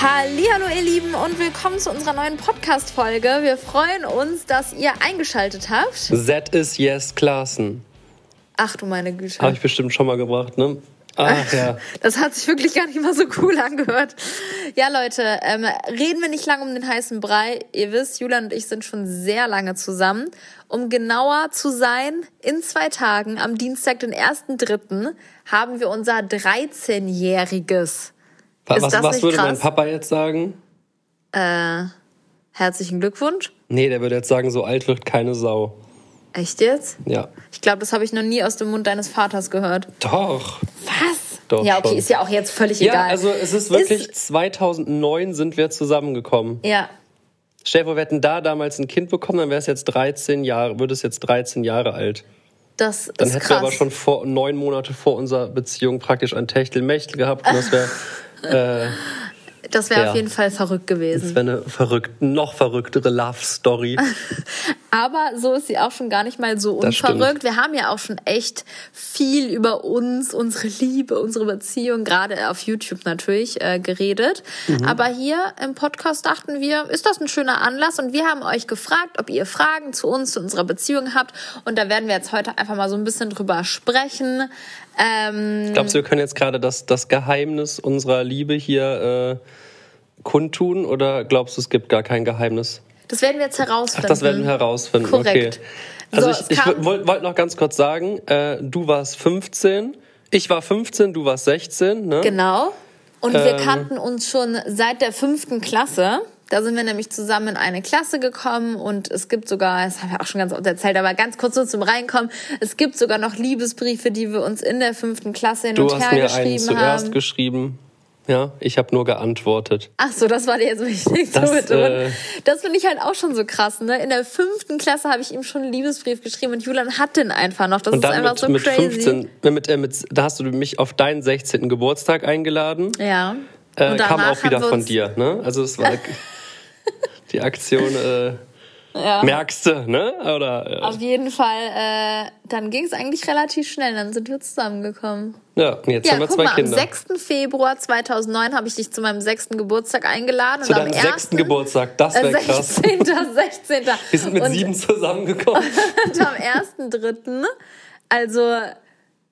Hallo ihr Lieben und willkommen zu unserer neuen Podcast Folge. Wir freuen uns, dass ihr eingeschaltet habt. Z ist Yes Klaassen. Ach du meine Güte. Habe ich bestimmt schon mal gebracht, ne? Ach ja. Das hat sich wirklich gar nicht mal so cool angehört. Ja, Leute, ähm, reden wir nicht lange um den heißen Brei. Ihr wisst, Julian und ich sind schon sehr lange zusammen. Um genauer zu sein, in zwei Tagen, am Dienstag, den 1.3., haben wir unser 13-jähriges. Was, was würde krass? mein Papa jetzt sagen? Äh, herzlichen Glückwunsch. Nee, der würde jetzt sagen, so alt wird keine Sau. Echt jetzt? Ja. Ich glaube, das habe ich noch nie aus dem Mund deines Vaters gehört. Doch. Was? Doch. Ja, okay, schon. ist ja auch jetzt völlig ja, egal. Ja, also es ist wirklich ist 2009 sind wir zusammengekommen. Ja. Stell dir vor, wir hätten da damals ein Kind bekommen, dann wäre es jetzt 13 Jahre, würde es jetzt 13 Jahre alt. Das dann ist hätten krass. wir aber schon vor neun Monate vor unserer Beziehung praktisch ein Techtelmechtel gehabt und das wäre äh, das wäre ja. auf jeden Fall verrückt gewesen. Das wäre eine verrückt, noch verrücktere Love-Story. Aber so ist sie auch schon gar nicht mal so unverrückt. Wir haben ja auch schon echt viel über uns, unsere Liebe, unsere Beziehung, gerade auf YouTube natürlich, äh, geredet. Mhm. Aber hier im Podcast dachten wir, ist das ein schöner Anlass? Und wir haben euch gefragt, ob ihr Fragen zu uns, zu unserer Beziehung habt. Und da werden wir jetzt heute einfach mal so ein bisschen drüber sprechen. Ähm, Glaubst du, wir können jetzt gerade das, das Geheimnis unserer Liebe hier äh, kundtun oder glaubst du, es gibt gar kein Geheimnis? Das werden wir jetzt herausfinden. Ach, das werden wir herausfinden. Korrekt. Okay. Also so, ich, ich wollte noch ganz kurz sagen, äh, du warst 15, ich war 15, du warst 16, ne? Genau. Und ähm, wir kannten uns schon seit der fünften Klasse. Da sind wir nämlich zusammen in eine Klasse gekommen und es gibt sogar, das haben wir auch schon ganz oft erzählt, aber ganz kurz so zum Reinkommen, es gibt sogar noch Liebesbriefe, die wir uns in der fünften Klasse hin du und her geschrieben haben. Du hast mir einen zuerst haben. geschrieben. Ja, ich habe nur geantwortet. Ach so, das war dir jetzt wichtig zu betonen. Äh, das finde ich halt auch schon so krass. Ne? In der fünften Klasse habe ich ihm schon einen Liebesbrief geschrieben und Julian hat den einfach noch. Das und ist einfach mit, so mit crazy. 15, mit, äh, mit, da hast du mich auf deinen 16. Geburtstag eingeladen. Ja. Äh, kam auch wieder von dir. Ne? Also es war die Aktion. Äh, ja. Merkst du, ne? Oder, ja. Auf jeden Fall, äh, dann ging es eigentlich relativ schnell, dann sind wir zusammengekommen. Ja, und jetzt ja, haben wir zwei mal, Kinder. Am 6. Februar 2009 habe ich dich zu meinem sechsten Geburtstag eingeladen. Zu und deinem am sechsten Geburtstag, das wäre äh, 16. krass. 16. Wir sind mit und, sieben zusammengekommen. Und am 1.3., also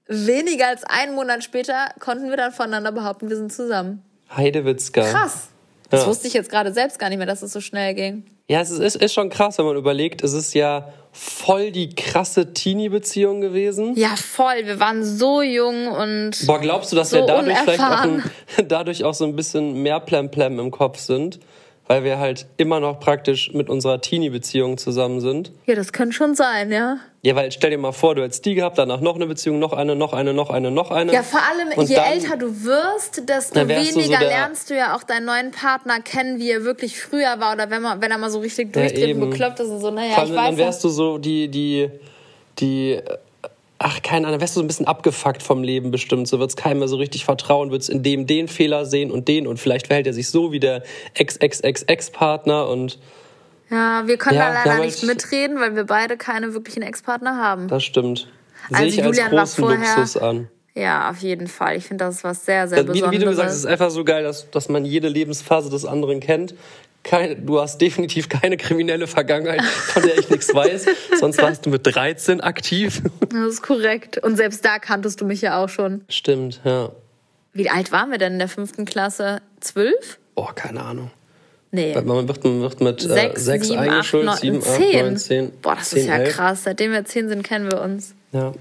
weniger als einen Monat später, konnten wir dann voneinander behaupten, wir sind zusammen. Heidewitzka. Krass. Das ja. wusste ich jetzt gerade selbst gar nicht mehr, dass es so schnell ging. Ja, es ist, ist schon krass, wenn man überlegt, es ist ja voll die krasse Teenie-Beziehung gewesen. Ja, voll. Wir waren so jung und. Boah, glaubst du, dass so wir dadurch unerfahren. vielleicht auch, ein, dadurch auch so ein bisschen mehr Plemplem im Kopf sind? Weil wir halt immer noch praktisch mit unserer Teenie-Beziehung zusammen sind. Ja, das könnte schon sein, ja. Ja, weil stell dir mal vor, du hättest die gehabt, danach noch eine Beziehung, noch eine, noch eine, noch eine, noch eine. Ja, vor allem, Und je dann, älter du wirst, desto wärst du weniger so der- lernst du ja auch deinen neuen Partner kennen, wie er wirklich früher war. Oder wenn, man, wenn er mal so richtig durchdreht und eben. bekloppt ist und so, naja, Vor ich allem, dann weiß wärst du so die, die, die, ach, keine Ahnung, wärst du so ein bisschen abgefuckt vom Leben bestimmt. So wird's keinem mehr so richtig vertrauen, wird's in dem den Fehler sehen und den und vielleicht verhält er sich so wie der Ex-Ex-Ex-Ex-Partner und Ja, wir können Ja, da leider nicht mitreden, weil wir beide keine wirklichen Ex-Partner haben. das stimmt. Sehe Also ich als Julian war großen vorher- Luxus an. Ja, auf jeden Fall. Ich finde, das ist was sehr, sehr Wie, Besonderes. wie du gesagt hast, es ist einfach so geil, dass, dass man jede Lebensphase des anderen kennt. Kein, du hast definitiv keine kriminelle Vergangenheit, von der ich nichts weiß. Sonst warst du mit 13 aktiv. das ist korrekt. Und selbst da kanntest du mich ja auch schon. Stimmt, ja. Wie alt waren wir denn in der fünften Klasse? Zwölf? Boah, keine Ahnung. Nee. Man wird, man wird mit Sechs, äh, sechs sieben, acht, eingeschult, neun, sieben, acht, zehn. neun, zehn. Boah, das zehn, ist ja elf. krass. Seitdem wir zehn sind, kennen wir uns. Ja.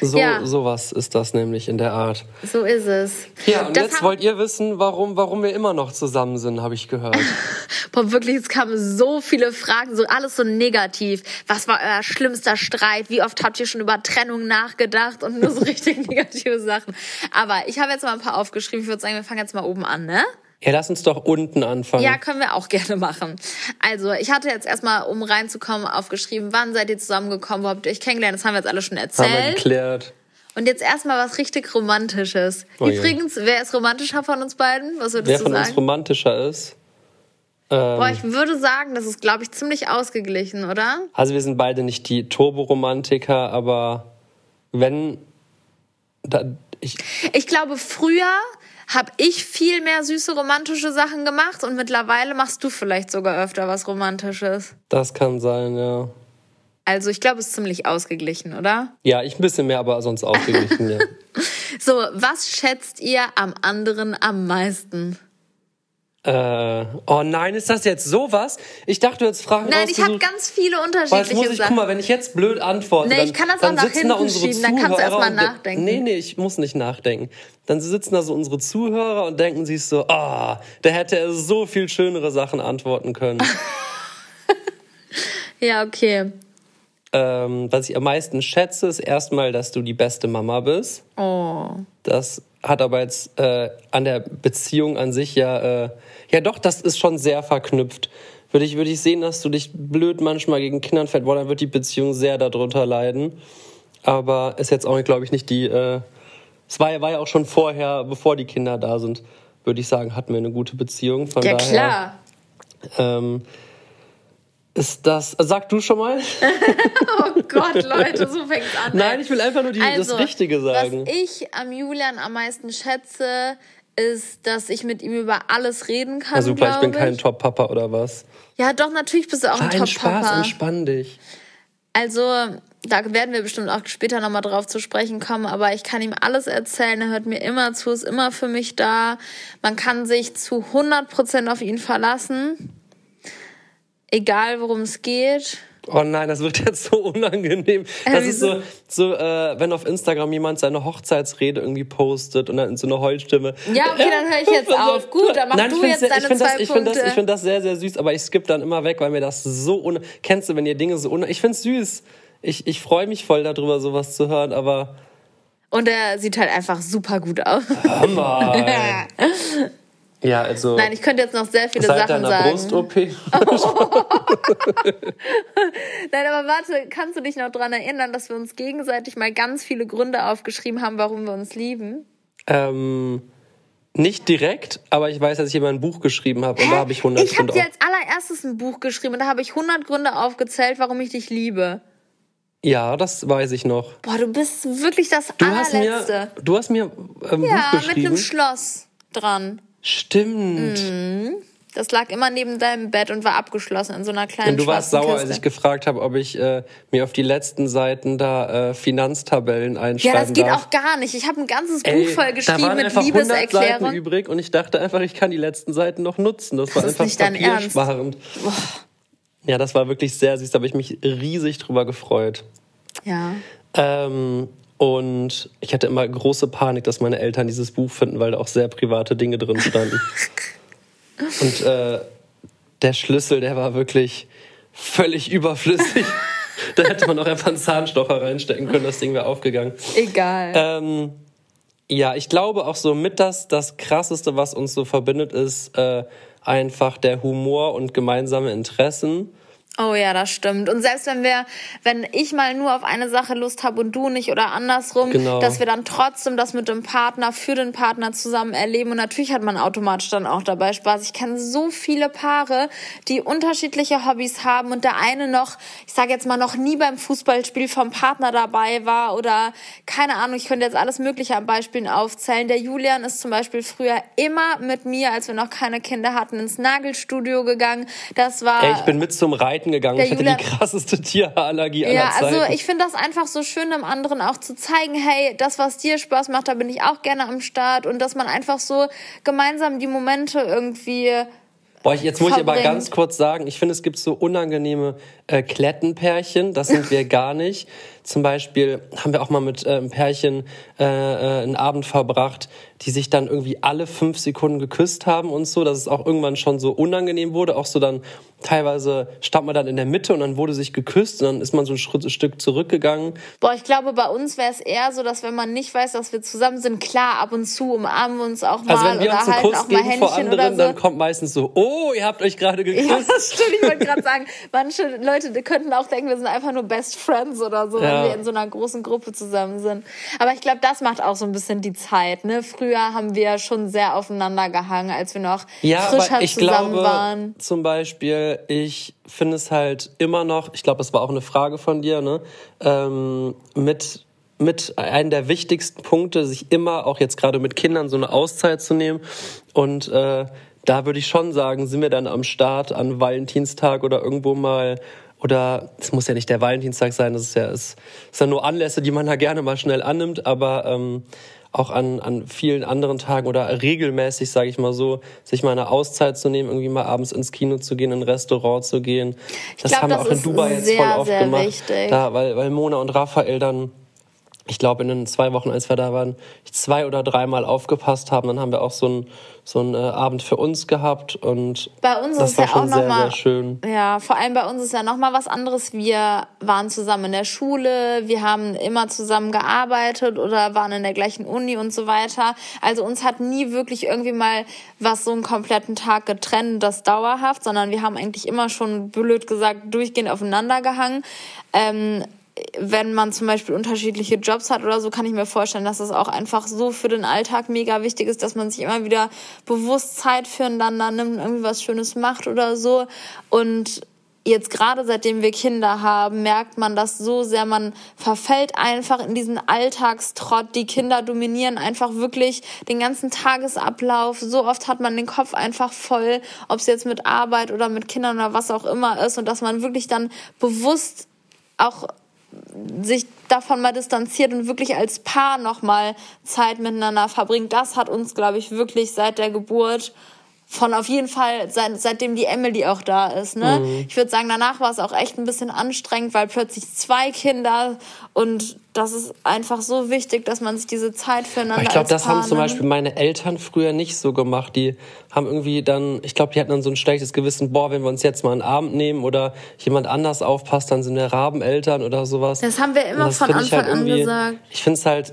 So, Ja. sowas ist das nämlich in der Art. So ist es. Ja, und Das jetzt wollt ihr wissen, warum, warum wir immer noch zusammen sind, habe ich gehört. Boah, wirklich, es kamen so viele Fragen, so alles so negativ. Was war euer schlimmster Streit? Wie oft habt ihr schon über Trennung nachgedacht? Und nur so richtig negative Sachen. Aber ich habe jetzt mal ein paar aufgeschrieben. Ich würde sagen, wir fangen jetzt mal oben an, ne? Ja, lass uns doch unten anfangen. Ja, können wir auch gerne machen. Also, ich hatte jetzt erstmal, um reinzukommen, aufgeschrieben, wann seid ihr zusammengekommen, wo habt ihr euch kennengelernt? Das haben wir jetzt alle schon Haben wir erzählt. geklärt. Und jetzt erstmal was richtig Romantisches. Oh. Übrigens, wer ist romantischer von uns beiden? Was würdest Wer du von sagen? uns romantischer ist? Ähm, Boah, ich würde sagen, das ist, glaube ich, ziemlich ausgeglichen, oder? also wir sind beide nicht die Turboromantiker, aber wenn... Da, ich, Ich glaube, früher habe ich viel mehr süße romantische Sachen gemacht und mittlerweile machst du vielleicht sogar öfter was Romantisches. Das kann sein, ja. Also ich glaube, es ist ziemlich ausgeglichen, oder? Ja, ich ein bisschen mehr, aber sonst ausgeglichen, ja. So, was schätzt ihr am anderen am meisten? Äh, oh nein, ist das jetzt sowas? Ich dachte, du jetzt fragen Nein, ich habe ganz viele unterschiedliche muss ich, Sachen. Guck mal, wenn ich jetzt blöd antworte, nee, ich kann das dann, auch nach sitzen da unsere schieben, dann kannst du erstmal nachdenken. Nee, nee, ich muss nicht nachdenken. Dann sitzen da so unsere Zuhörer und denken sich so, ah, oh, da hätte er so viel schönere Sachen antworten können. ja, okay. Ähm, was ich am meisten schätze, ist erstmal, dass du die beste Mama bist. Oh. Das hat aber jetzt äh, an der Beziehung an sich ja, äh, ja doch, das ist schon sehr verknüpft. Würde ich, würde ich sehen, dass du dich blöd manchmal gegen Kindern fährt, dann wird die Beziehung sehr darunter leiden. Aber ist jetzt auch, glaube ich, nicht die, äh, es war, war ja auch schon vorher, bevor die Kinder da sind, würde ich sagen, hatten wir eine gute Beziehung. Von ja, daher, klar. Ähm, ist das, sag du schon mal? oh Gott, Leute, so fängt's an. Nein, ich will einfach nur die, also, das Richtige sagen. Was ich am Julian am meisten schätze, ist, dass ich mit ihm über alles reden kann. Ja, super, ich bin ich. kein Top-Papa oder was? Ja, doch, natürlich bist du auch War ein Top-Papa. Spaß, entspann dich. Also, da werden wir bestimmt auch später nochmal drauf zu sprechen kommen, aber ich kann ihm alles erzählen. Er hört mir immer zu, ist immer für mich da. Man kann sich zu 100% auf ihn verlassen egal worum es geht. Oh nein, das wird jetzt so unangenehm. Das ist so, so äh, wenn auf Instagram jemand seine Hochzeitsrede irgendwie postet und dann in so eine Heulstimme. Ja, okay, dann höre ich jetzt auf. Gut, dann mach nein, du jetzt deine ich find zwei das, ich Punkte. Das, ich finde das sehr, sehr süß, aber ich skippe dann immer weg, weil mir das so un... Kennst du, wenn ihr Dinge so un... Ich finde es süß. Ich, ich freue mich voll darüber, sowas zu hören, aber... Und er sieht halt einfach super gut aus. Mal. Ja, also. Nein, ich könnte jetzt noch sehr viele seit Sachen deiner sagen. Brust-OP. Nein, aber warte, kannst du dich noch daran erinnern, dass wir uns gegenseitig mal ganz viele Gründe aufgeschrieben haben, warum wir uns lieben? Ähm, nicht direkt, aber ich weiß, dass ich immer ein Buch geschrieben habe und da habe ich 100 ich Gründe. Ich habe dir als allererstes ein Buch geschrieben und da habe ich 100 Gründe aufgezählt, warum ich dich liebe. Ja, das weiß ich noch. Boah, du bist wirklich das du allerletzte. Hast mir, du hast mir ein ja, Buch geschrieben. mit einem Schloss dran. Stimmt. Mhm. Das lag immer neben deinem Bett und war abgeschlossen in so einer kleinen Und du warst sauer, Kiste. als ich gefragt habe, ob ich äh, mir auf die letzten Seiten da äh, Finanztabellen einschreiben Ja, das geht darf. auch gar nicht. Ich habe ein ganzes Ey, Buch voll geschrieben mit Liebeserklärung. Seiten übrig und ich dachte einfach, ich kann die letzten Seiten noch nutzen. Das, das war ist einfach nicht dein. Ja, das war wirklich sehr süß. Da habe ich mich riesig drüber gefreut. Ja. Ähm, und ich hatte immer große Panik, dass meine Eltern dieses Buch finden, weil da auch sehr private Dinge drin standen. Und äh, der Schlüssel, der war wirklich völlig überflüssig. da hätte man auch einfach einen Zahnstocher reinstecken können, das Ding wäre aufgegangen. Egal. Ähm, ja, ich glaube auch so mit das, das Krasseste, was uns so verbindet, ist äh, einfach der Humor und gemeinsame Interessen. Oh ja, das stimmt. Und selbst wenn wir, wenn ich mal nur auf eine Sache Lust habe und du nicht oder andersrum, genau. dass wir dann trotzdem das mit dem Partner für den Partner zusammen erleben. Und natürlich hat man automatisch dann auch dabei Spaß. Ich kenne so viele Paare, die unterschiedliche Hobbys haben und der eine noch, ich sage jetzt mal, noch nie beim Fußballspiel vom Partner dabei war oder keine Ahnung, ich könnte jetzt alles Mögliche an Beispielen aufzählen. Der Julian ist zum Beispiel früher immer mit mir, als wir noch keine Kinder hatten, ins Nagelstudio gegangen. Das war. Ey, ich bin mit zum Reiten Reiten gegangen. Der ich hatte Julian, die krasseste Tierhaarallergie aller ja, Zeiten. Ja, also ich finde das einfach so schön, dem anderen auch zu zeigen, hey, das, was dir Spaß macht, da bin ich auch gerne am Start und dass man einfach so gemeinsam die Momente irgendwie Boah, jetzt muss verbringt. ich aber ganz kurz sagen, ich finde, es gibt so unangenehme äh, Klettenpärchen, das sind wir gar nicht. Zum Beispiel haben wir auch mal mit äh, einem Pärchen äh, einen Abend verbracht, die sich dann irgendwie alle fünf Sekunden geküsst haben und so, dass es auch irgendwann schon so unangenehm wurde. Auch so dann teilweise stand man dann in der Mitte und dann wurde sich geküsst und dann ist man so ein, Schritt, ein Stück zurückgegangen. Boah, ich glaube, bei uns wäre es eher so, dass wenn man nicht weiß, dass wir zusammen sind, klar, ab und zu umarmen wir uns auch mal also wenn wir oder uns einen halten Kuss auch mal geben vor Händchen anderen, so. dann kommt meistens so, oh, ihr habt euch gerade geküsst. Ja, das stimmt. Ich wollte gerade sagen, manche Leute könnten auch denken, wir sind einfach nur Best Friends oder so, Ja. Wenn wir in so einer großen Gruppe zusammen sind. Aber ich glaube, das macht auch so ein bisschen die Zeit. Ne? Früher haben wir schon sehr aufeinander gehangen, als wir noch Ja, frischer ich zusammen glaube waren. zum Beispiel, ich finde es halt immer noch, ich glaube, es war auch eine Frage von dir, ne, ähm, mit mit einem der wichtigsten Punkte, sich immer auch jetzt gerade mit Kindern so eine Auszeit zu nehmen. Und äh, da würde ich schon sagen, sind wir dann am Start an Valentinstag oder irgendwo mal oder es muss ja nicht der Valentinstag sein, das ist ja, ist, ist ja nur Anlässe, die man da gerne mal schnell annimmt, aber ähm, auch an, an vielen anderen Tagen oder regelmäßig, sage ich mal so, sich mal eine Auszeit zu nehmen, irgendwie mal abends ins Kino zu gehen, in ein Restaurant zu gehen. Das glaub, haben wir auch in Dubai jetzt voll oft gemacht. Wichtig. Da, weil, weil Mona und Raphael dann ich glaube, in den zwei Wochen, als wir da waren, zwei oder dreimal aufgepasst haben. Dann haben wir auch so einen so einen äh, Abend für uns gehabt und bei uns das ist war ja schon auch sehr, mal, sehr schön. Ja, vor allem bei uns ist ja noch mal was anderes. Wir waren zusammen in der Schule, wir haben immer zusammen gearbeitet oder waren in der gleichen Uni und so weiter. Also uns hat nie wirklich irgendwie mal was so einen kompletten Tag getrennt, das dauerhaft, sondern wir haben eigentlich immer schon blöd gesagt durchgehend aufeinander gehangen. Ähm, wenn man zum Beispiel unterschiedliche Jobs hat oder so, kann ich mir vorstellen, dass es auch einfach so für den Alltag mega wichtig ist, dass man sich immer wieder bewusst Zeit füreinander nimmt, irgendwie was Schönes macht oder so. Und jetzt gerade seitdem wir Kinder haben, merkt man das so sehr, man verfällt einfach in diesen Alltagstrott. Die Kinder dominieren einfach wirklich den ganzen Tagesablauf. So oft hat man den Kopf einfach voll, ob es jetzt mit Arbeit oder mit Kindern oder was auch immer ist und dass man wirklich dann bewusst auch sich davon mal distanziert und wirklich als Paar nochmal Zeit miteinander verbringt, das hat uns, glaube ich, wirklich seit der Geburt von auf jeden Fall, seit, seitdem die Emily auch da ist. Ne? Mhm. Ich würde sagen, danach war es auch echt ein bisschen anstrengend, weil plötzlich zwei Kinder und das ist einfach so wichtig, dass man sich diese Zeit füreinander Ich glaube, das Paar haben zum Beispiel meine Eltern früher nicht so gemacht. Die haben irgendwie dann, ich glaube, die hatten dann so ein schlechtes Gewissen, boah, wenn wir uns jetzt mal einen Abend nehmen oder jemand anders aufpasst, dann sind wir Rabeneltern oder sowas. Das haben wir immer von Anfang halt an gesagt. Ich finde es halt,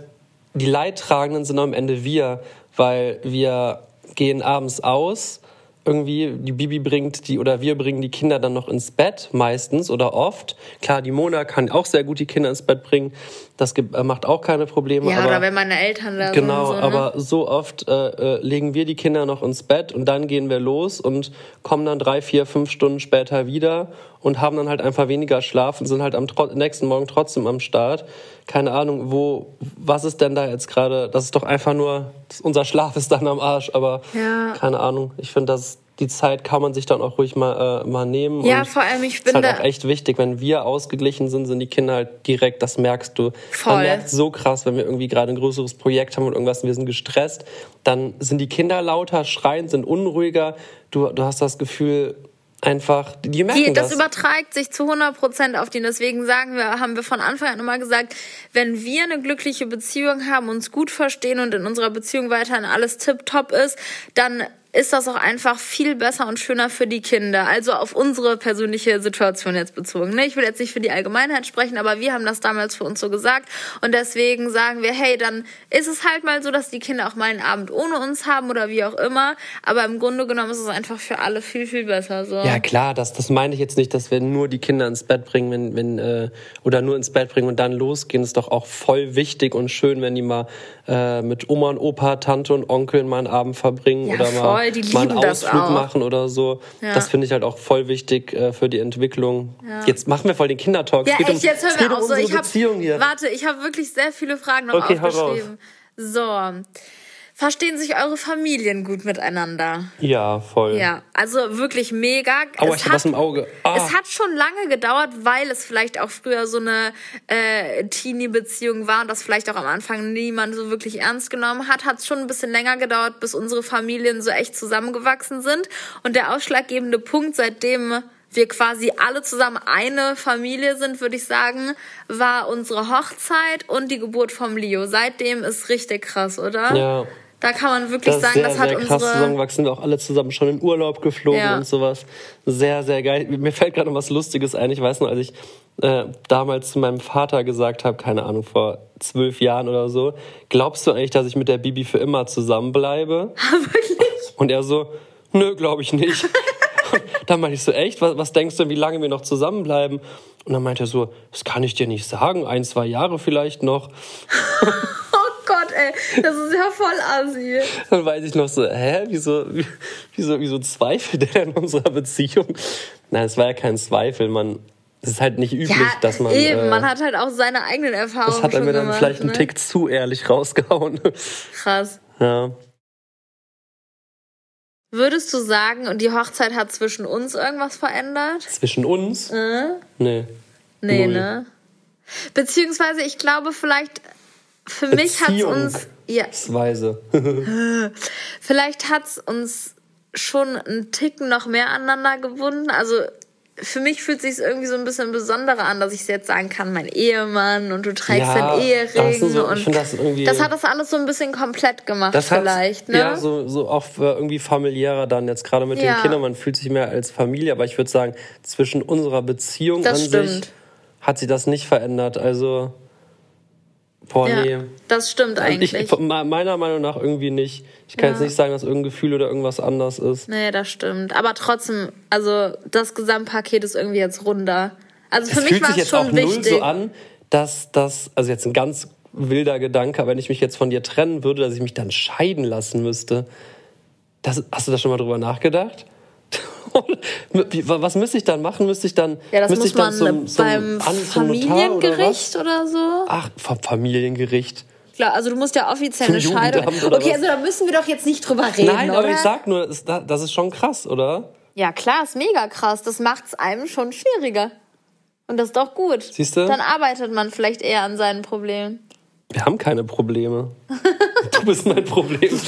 die Leidtragenden sind am Ende wir, weil wir gehen abends aus. Irgendwie, die Bibi bringt die oder wir bringen die Kinder dann noch ins Bett, meistens oder oft. Klar, die Mona kann auch sehr gut die Kinder ins Bett bringen. Das äh, macht auch keine Probleme. Ja, aber, oder wenn meine Eltern da genau, sind. Genau, so, ne? aber so oft äh, äh, legen wir die Kinder noch ins Bett und dann gehen wir los und kommen dann drei, vier, fünf Stunden später wieder und haben dann halt einfach weniger Schlaf und sind halt am nächsten Morgen trotzdem am Start. Keine Ahnung, wo, was ist denn da jetzt gerade? Das ist doch einfach nur, unser Schlaf ist dann am Arsch, aber ja. keine Ahnung. Ich finde, das die Zeit kann man sich dann auch ruhig mal, äh, mal nehmen. Ja, und vor allem, ich bin ist halt auch echt wichtig. Wenn wir ausgeglichen sind, sind die Kinder halt direkt, das merkst du. Voll. Man merkt so krass, wenn wir irgendwie gerade ein größeres Projekt haben und irgendwas und wir sind gestresst, dann sind die Kinder lauter, schreien, sind unruhiger. Du, du hast das Gefühl, einfach, die merken die, das. Das überträgt sich zu 100 Prozent auf die. Deswegen sagen wir, haben wir von Anfang an immer gesagt, wenn wir eine glückliche Beziehung haben, uns gut verstehen und in unserer Beziehung weiterhin alles tipptopp ist, dann ist das auch einfach viel besser und schöner für die Kinder. Also auf unsere persönliche Situation jetzt bezogen. Ne? Ich will jetzt nicht für die Allgemeinheit sprechen, aber wir haben das damals für uns so gesagt. Und deswegen sagen wir, hey, dann ist es halt mal so, dass die Kinder auch mal einen Abend ohne uns haben oder wie auch immer. Aber im Grunde genommen ist es einfach für alle viel, viel besser. So. Ja, klar, das, das meine ich jetzt nicht, dass wir nur die Kinder ins Bett bringen, wenn, wenn, äh, oder nur ins Bett bringen und dann losgehen. Ist doch auch voll wichtig und schön, wenn die mal äh, mit Oma und Opa, Tante und Onkel mal einen Abend verbringen ja, oder mal voll, die mal einen Ausflug machen oder so. Ja. Das finde ich halt auch voll wichtig äh, für die Entwicklung. Ja. Jetzt machen wir voll den Kindertalk. Ja, es geht echt, um, jetzt hören wir auf. Um so, ich hab, hier. Warte, ich habe wirklich sehr viele Fragen noch okay, aufgeschrieben. So. Verstehen sich eure Familien gut miteinander? Ja, voll. Ja, also wirklich mega. Aua, ich hab was im Auge. Ah. Es hat schon lange gedauert, weil es vielleicht auch früher so eine äh, Teenie-Beziehung war und das vielleicht auch am Anfang niemand so wirklich ernst genommen hat. Hat es schon ein bisschen länger gedauert, bis unsere Familien so echt zusammengewachsen sind. Und der ausschlaggebende Punkt, seitdem wir quasi alle zusammen eine Familie sind, würde ich sagen, war unsere Hochzeit und die Geburt vom Leo. Seitdem ist richtig krass, oder? Ja. Da kann man wirklich das sagen, sehr, das hat sehr unsere... krass zusammengewachsen, wir auch alle zusammen schon in Urlaub geflogen ja. und sowas. Sehr, sehr geil. Mir fällt gerade noch was Lustiges ein. Ich weiß noch, als ich äh, damals zu meinem Vater gesagt habe, keine Ahnung, vor zwölf Jahren oder so, glaubst du eigentlich, dass ich mit der Bibi für immer zusammenbleibe? wirklich? Und er so, nö, glaube ich nicht. dann meinte ich so, echt, was, was denkst du, wie lange wir noch zusammenbleiben? Und dann meinte er so, das kann ich dir nicht sagen, ein, zwei Jahre vielleicht noch. Ey, das ist ja voll assi. Dann weiß ich noch so, hä, wieso, wieso, wieso zweifelt der in unserer Beziehung? Nein, es war ja kein Zweifel, man, es ist halt nicht üblich, ja, dass man. Eben, äh, man hat halt auch seine eigenen Erfahrungen. Das hat er mir dann gemacht, vielleicht ne? einen Tick zu ehrlich rausgehauen. Krass. Ja. Würdest du sagen, und die Hochzeit hat zwischen uns irgendwas verändert? Zwischen uns? Äh? Nee. Nee, Null. ne? Beziehungsweise, ich glaube, vielleicht für mich hat es uns. Ja. Vielleicht hat es uns schon einen Ticken noch mehr aneinander gebunden. Also für mich fühlt es sich irgendwie so ein bisschen besonderer an, dass ich jetzt sagen kann, mein Ehemann und du trägst ja, den Ehering so, und das, das, hat das alles so ein bisschen komplett gemacht das vielleicht, ne? Ja, so, so auch irgendwie familiärer dann jetzt gerade mit ja. den Kindern, man fühlt sich mehr als Familie, aber ich würde sagen, zwischen unserer Beziehung das an stimmt. sich hat sich das nicht verändert, also Boah, ja, nee. Das stimmt eigentlich. Ich, meiner Meinung nach irgendwie nicht. Ich kann ja. jetzt nicht sagen, dass irgendein Gefühl oder irgendwas anders ist. Nee, das stimmt. Aber trotzdem, also das Gesamtpaket ist irgendwie jetzt runder. Also für es mich war es schon auch wichtig. null so an, dass das, also jetzt ein ganz wilder Gedanke, wenn ich mich jetzt von dir trennen würde, dass ich mich dann scheiden lassen müsste. Das, hast du da schon mal drüber nachgedacht? Was müsste ich dann machen? Müsste ich dann, ja, das müsste muss ich dann man zum, zum, beim an, Familiengericht oder, oder, so? Ach, vom Familiengericht. Klar, also du musst ja offiziell eine Scheidung. Okay, was? also da müssen wir doch jetzt nicht drüber reden. Nein, oder? aber ich sag nur, das ist, das ist schon krass, oder? Ja, klar, ist mega krass. Das macht es einem schon schwieriger. Und das ist doch gut. Siehst du? Dann arbeitet man vielleicht eher an seinen Problemen. Wir haben keine Probleme. du bist mein Problem.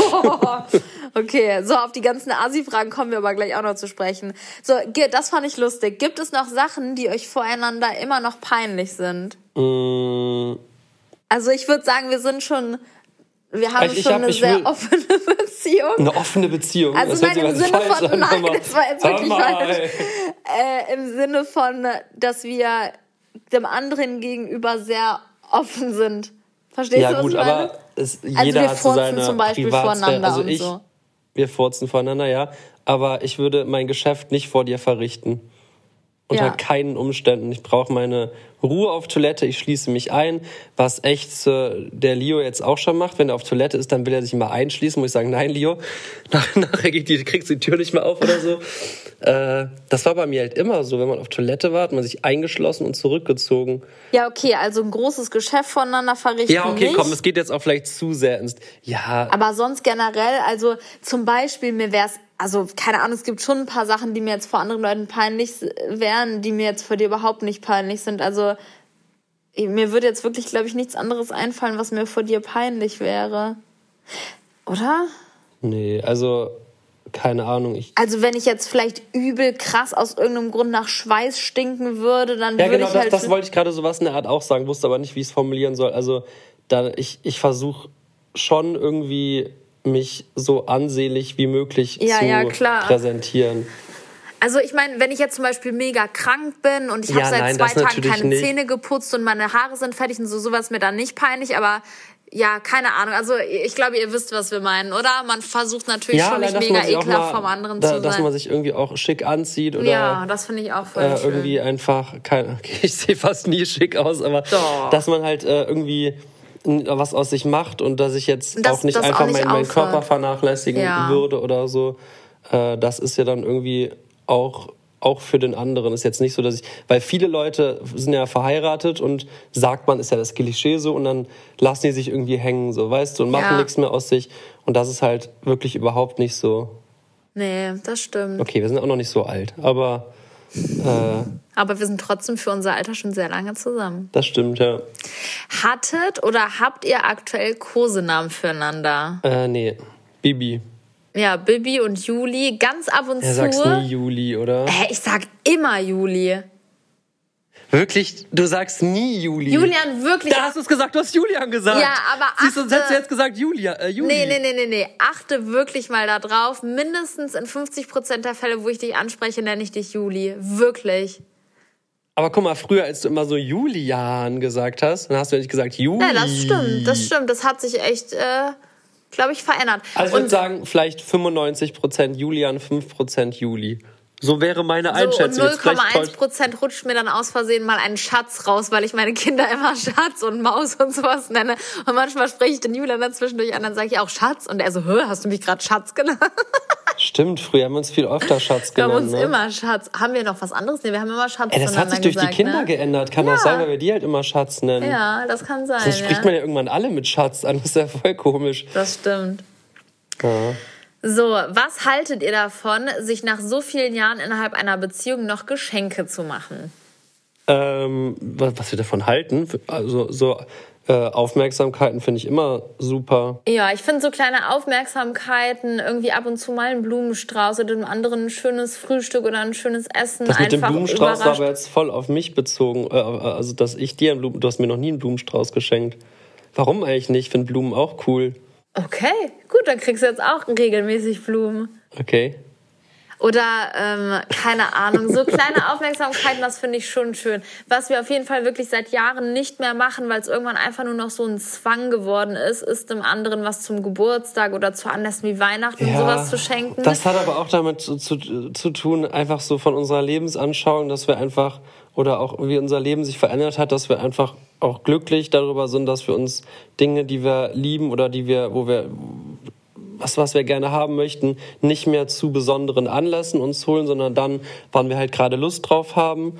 okay, so auf die ganzen Asi-Fragen kommen wir aber gleich auch noch zu sprechen. So, das fand ich lustig. Gibt es noch Sachen, die euch voreinander immer noch peinlich sind? Mm. Also ich würde sagen, wir sind schon wir haben ich, schon hab, eine sehr offene Beziehung. Eine offene Beziehung. Also nein, im Sinne von, an, nein, das war jetzt wirklich falsch. Äh, Im Sinne von, dass wir dem anderen gegenüber sehr offen sind. Verstehst ja, du, was gut, ich meine? aber es, jeder also wir hat so seine zum Beispiel voneinander also ich, so. Wir furzen voneinander, ja. Aber ich würde mein Geschäft nicht vor dir verrichten. Unter ja. keinen Umständen. Ich brauche meine Ruhe auf Toilette, ich schließe mich ein, was echt äh, der Leo jetzt auch schon macht. Wenn er auf Toilette ist, dann will er sich mal einschließen. Muss ich sagen, nein, Leo, nach, nachher geht die, kriegst du die Tür nicht mehr auf oder so. Äh, das war bei mir halt immer so. Wenn man auf Toilette war, hat man sich eingeschlossen und zurückgezogen. Ja, okay, also ein großes Geschäft voneinander verrichten. Ja, okay, nicht. komm, es geht jetzt auch vielleicht zu sehr ins. Ja. Aber sonst generell, also zum Beispiel, mir wäre es also keine Ahnung, es gibt schon ein paar Sachen, die mir jetzt vor anderen Leuten peinlich wären, die mir jetzt vor dir überhaupt nicht peinlich sind. Also mir würde jetzt wirklich, glaube ich, nichts anderes einfallen, was mir vor dir peinlich wäre. Oder? Nee, also keine Ahnung. Ich also wenn ich jetzt vielleicht übel krass aus irgendeinem Grund nach Schweiß stinken würde, dann ja, würde genau, ich halt... Ja, genau, das wollte ich gerade sowas in der Art auch sagen, wusste aber nicht, wie ich es formulieren soll. Also da, ich, ich versuche schon irgendwie mich so ansehnlich wie möglich ja, zu ja, präsentieren. Also ich meine, wenn ich jetzt zum Beispiel mega krank bin und ich ja, habe seit nein, zwei Tagen keine nicht. Zähne geputzt und meine Haare sind fertig und so, sowas mir dann nicht peinlich, aber ja, keine Ahnung. Also ich glaube, ihr wisst, was wir meinen, oder? Man versucht natürlich ja, schon nicht mega ekelhaft vom anderen da, zu sein. Dass man sich irgendwie auch schick anzieht oder. Ja, das finde ich auch voll äh, Irgendwie einfach, kein, okay, ich sehe fast nie schick aus, aber Doch. dass man halt äh, irgendwie was aus sich macht und dass ich jetzt das, auch nicht einfach auch nicht meinen, Körper vernachlässigen ja. würde oder so. Äh, das ist ja dann irgendwie auch auch für den anderen ist jetzt nicht so, dass ich, weil viele Leute sind ja verheiratet und sagt man, ist ja das Klischee so und dann lassen die sich irgendwie hängen, so, weißt du, und machen ja. nichts mehr aus sich und das ist halt wirklich überhaupt nicht so. Nee, das stimmt. Okay, wir sind auch noch nicht so alt, aber äh, aber wir sind trotzdem für unser Alter schon sehr lange zusammen. Das stimmt, ja. Hattet oder habt ihr aktuell Kosenamen füreinander? Äh, nee. Bibi. Ja, Bibi und Juli. Ganz ab und ja, zu. Du sagst nie Juli, oder? Hä, ich sag immer Juli. Wirklich? Du sagst nie Juli. Julian, wirklich. Da hast du es gesagt, du hast Julian gesagt. Ja, aber achte, Siehst du, sonst hättest du jetzt gesagt Julia, äh, Juli. Nee, nee, nee, nee, nee. Achte wirklich mal da drauf. Mindestens in 50 Prozent der Fälle, wo ich dich anspreche, nenne ich dich Juli. Wirklich. Aber guck mal, früher, als du immer so Julian gesagt hast, dann hast du ja nicht gesagt Juli. Ja, das stimmt, das stimmt. Das hat sich echt, äh, glaube ich, verändert. Also ich würde sagen, vielleicht 95% Julian, 5% Juli. So wäre meine Einschätzung. So 0,1 Prozent rutscht mir dann aus Versehen mal ein Schatz raus, weil ich meine Kinder immer Schatz und Maus und sowas nenne. Und manchmal spreche ich den Julian dann zwischendurch an, dann sage ich auch Schatz. Und er so, hör, hast du mich gerade Schatz genannt? Stimmt, früher haben wir uns viel öfter Schatz genannt. Wir haben uns ne? immer Schatz. Haben wir noch was anderes? Nee, wir haben immer Schatz Ey, das hat sich durch gesagt, die Kinder ne? geändert. Kann ja. das sein, weil wir die halt immer Schatz nennen? Ja, das kann sein. Das spricht ja. man ja irgendwann alle mit Schatz an. Das ist ja voll komisch. Das stimmt. Ja. So, was haltet ihr davon, sich nach so vielen Jahren innerhalb einer Beziehung noch Geschenke zu machen? Ähm, was wir davon halten? Also so äh, Aufmerksamkeiten finde ich immer super. Ja, ich finde so kleine Aufmerksamkeiten, irgendwie ab und zu mal einen Blumenstrauß oder dem anderen ein schönes Frühstück oder ein schönes Essen. Das mit dem Blumenstrauß war aber jetzt voll auf mich bezogen. Äh, also, dass ich dir einen Blumen, du hast mir noch nie einen Blumenstrauß geschenkt. Warum eigentlich nicht? Ich finde Blumen auch cool. Okay, gut, dann kriegst du jetzt auch regelmäßig Blumen. Okay. Oder, ähm, keine Ahnung, so kleine Aufmerksamkeiten, das finde ich schon schön. Was wir auf jeden Fall wirklich seit Jahren nicht mehr machen, weil es irgendwann einfach nur noch so ein Zwang geworden ist, ist dem anderen was zum Geburtstag oder zu Anlässen wie Weihnachten ja, sowas zu schenken. Das hat aber auch damit zu, zu, zu tun, einfach so von unserer Lebensanschauung, dass wir einfach, oder auch wie unser Leben sich verändert hat, dass wir einfach auch glücklich darüber sind, dass wir uns Dinge, die wir lieben oder die wir, wo wir was, was wir gerne haben möchten, nicht mehr zu besonderen Anlässen uns holen, sondern dann, wann wir halt gerade Lust drauf haben.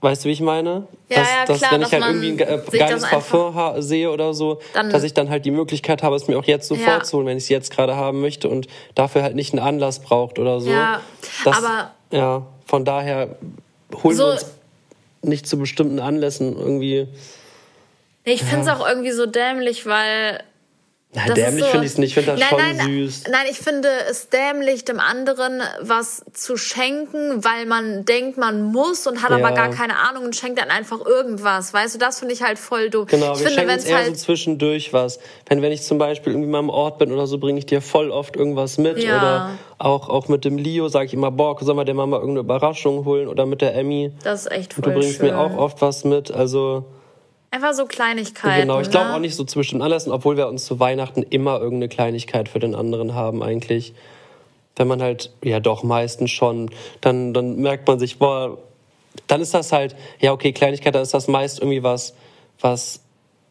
Weißt du, wie ich meine? Ja, dass, ja, dass klar, wenn ich halt irgendwie ein äh, geiles Parfum sehe oder so, dass ich dann halt die Möglichkeit habe, es mir auch jetzt sofort ja. zu holen, wenn ich es jetzt gerade haben möchte und dafür halt nicht einen Anlass braucht oder so. Ja, das, aber ja, von daher holen so, wir uns nicht zu bestimmten Anlässen irgendwie ich finde es ja. auch irgendwie so dämlich, weil Nein, dämlich so, finde ich es nicht. Ich finde das nein, schon nein, süß. Nein, ich finde es dämlich, dem anderen was zu schenken, weil man denkt, man muss und hat ja. aber gar keine Ahnung und schenkt dann einfach irgendwas. Weißt du, das finde ich halt voll doof. Genau, ich wir finde, schenken eher halt so zwischendurch was. Wenn, wenn ich zum Beispiel irgendwie mal am Ort bin oder so, bringe ich dir voll oft irgendwas mit. Ja. Oder auch, auch mit dem Leo sage ich immer, boah, soll mal der Mama irgendeine Überraschung holen? Oder mit der Emmy. Das ist echt voll du bringst schön. mir auch oft was mit. Also... Einfach so Kleinigkeiten. Genau, ich glaube ne? auch nicht so zwischen Anlässen, obwohl wir uns zu Weihnachten immer irgendeine Kleinigkeit für den anderen haben eigentlich. Wenn man halt, ja doch, meistens schon, dann, dann merkt man sich, boah, dann ist das halt, ja okay, Kleinigkeit, dann ist das meist irgendwie was, was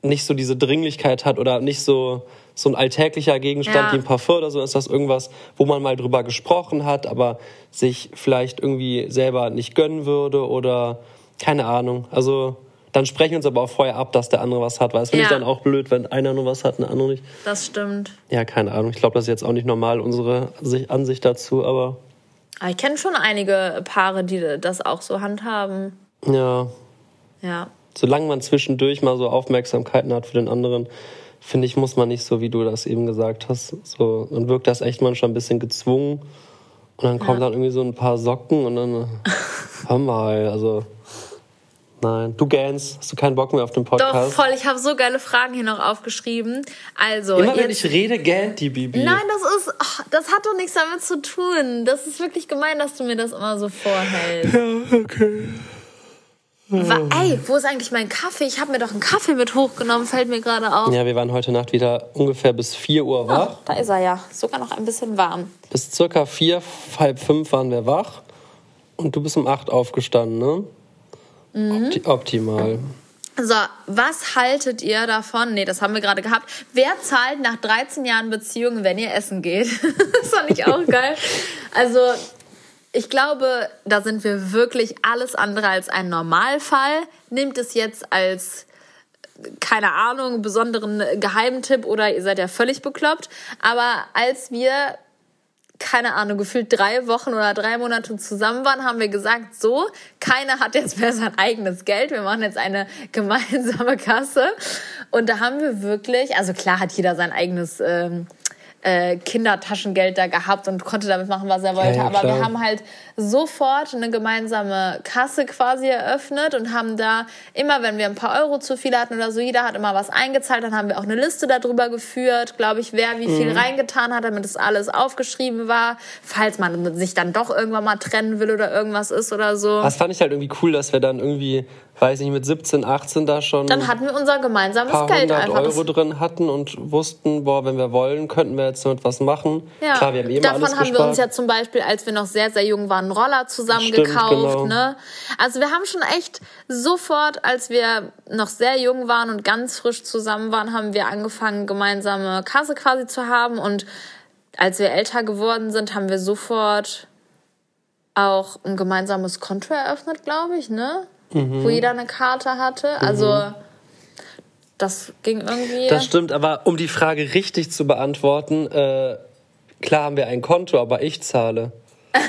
nicht so diese Dringlichkeit hat oder nicht so, so ein alltäglicher Gegenstand ja. wie ein Parfum oder so, ist das irgendwas, wo man mal drüber gesprochen hat, aber sich vielleicht irgendwie selber nicht gönnen würde oder keine Ahnung. Also dann sprechen wir uns aber auch vorher ab, dass der andere was hat, weil es finde ja. ich dann auch blöd, wenn einer nur was hat und der andere nicht. Das stimmt. Ja, keine Ahnung. Ich glaube, das ist jetzt auch nicht normal, unsere Ansicht dazu, aber. aber ich kenne schon einige Paare, die das auch so handhaben. Ja. Ja. Solange man zwischendurch mal so Aufmerksamkeiten hat für den anderen, finde ich, muss man nicht so, wie du das eben gesagt hast. So, dann wirkt das echt manchmal ein bisschen gezwungen. Und dann kommen ja. dann irgendwie so ein paar Socken und dann haben wir halt, also Nein. Du Gans, hast du keinen Bock mehr auf den Podcast? Doch, voll. Ich habe so geile Fragen hier noch aufgeschrieben. Also. Immer wenn ich rede, gähnt die Bibi. Nein, das ist, ach, das hat doch nichts damit zu tun. Das ist wirklich gemein, dass du mir das immer so vorhältst. Ja, okay. Ey, wo ist eigentlich mein Kaffee? Ich habe mir doch einen Kaffee mit hochgenommen, fällt mir gerade auf. Ja, wir waren heute Nacht wieder ungefähr bis 4 Uhr wach. Oh, da ist er ja. Sogar noch ein bisschen warm. Bis circa 4, halb 5 waren wir wach. Und du bist um 8 aufgestanden, ne? Mhm. Opti optimal. So, was haltet ihr davon? Nee, das haben wir gerade gehabt. Wer zahlt nach 13 Jahren Beziehung, wenn ihr essen geht? das fand ich auch geil. Also, ich glaube, da sind wir wirklich alles andere als ein Normalfall. Nimmt es jetzt als keine Ahnung, besonderen Geheimtipp oder ihr seid ja völlig bekloppt. Aber als wir keine Ahnung, gefühlt drei Wochen oder drei Monate zusammen waren, haben wir gesagt, so, keiner hat jetzt mehr sein eigenes Geld, wir machen jetzt eine gemeinsame Kasse. Und da haben wir wirklich, also klar hat jeder sein eigenes ähm, äh, Kindertaschengeld da gehabt und konnte damit machen, was er wollte. Ja, Aber wir haben halt sofort eine gemeinsame Kasse quasi eröffnet und haben da immer, wenn wir ein paar Euro zu viel hatten oder so, jeder hat immer was eingezahlt, dann haben wir auch eine Liste darüber geführt, glaube ich, wer wie viel mhm. reingetan hat, damit das alles aufgeschrieben war, falls man sich dann doch irgendwann mal trennen will oder irgendwas ist oder so. Das fand ich halt irgendwie cool, dass wir dann irgendwie weiß nicht, mit 17, 18 da schon. Dann hatten wir unser gemeinsames paar Geld einfach. Euro drin hatten und wussten, boah, wenn wir wollen, könnten wir jetzt damit was machen. Ja. Klar, wir haben eh Davon haben gespart. wir uns ja zum Beispiel, als wir noch sehr, sehr jung waren, einen Roller zusammen Stimmt, gekauft. Genau. Ne? Also wir haben schon echt sofort, als wir noch sehr jung waren und ganz frisch zusammen waren, haben wir angefangen, gemeinsame Kasse quasi zu haben. Und als wir älter geworden sind, haben wir sofort auch ein gemeinsames Konto eröffnet, glaube ich, ne? Mhm. Wo jeder eine Karte hatte. Also mhm. das ging irgendwie. Das stimmt, aber um die Frage richtig zu beantworten, äh, klar haben wir ein Konto, aber ich zahle.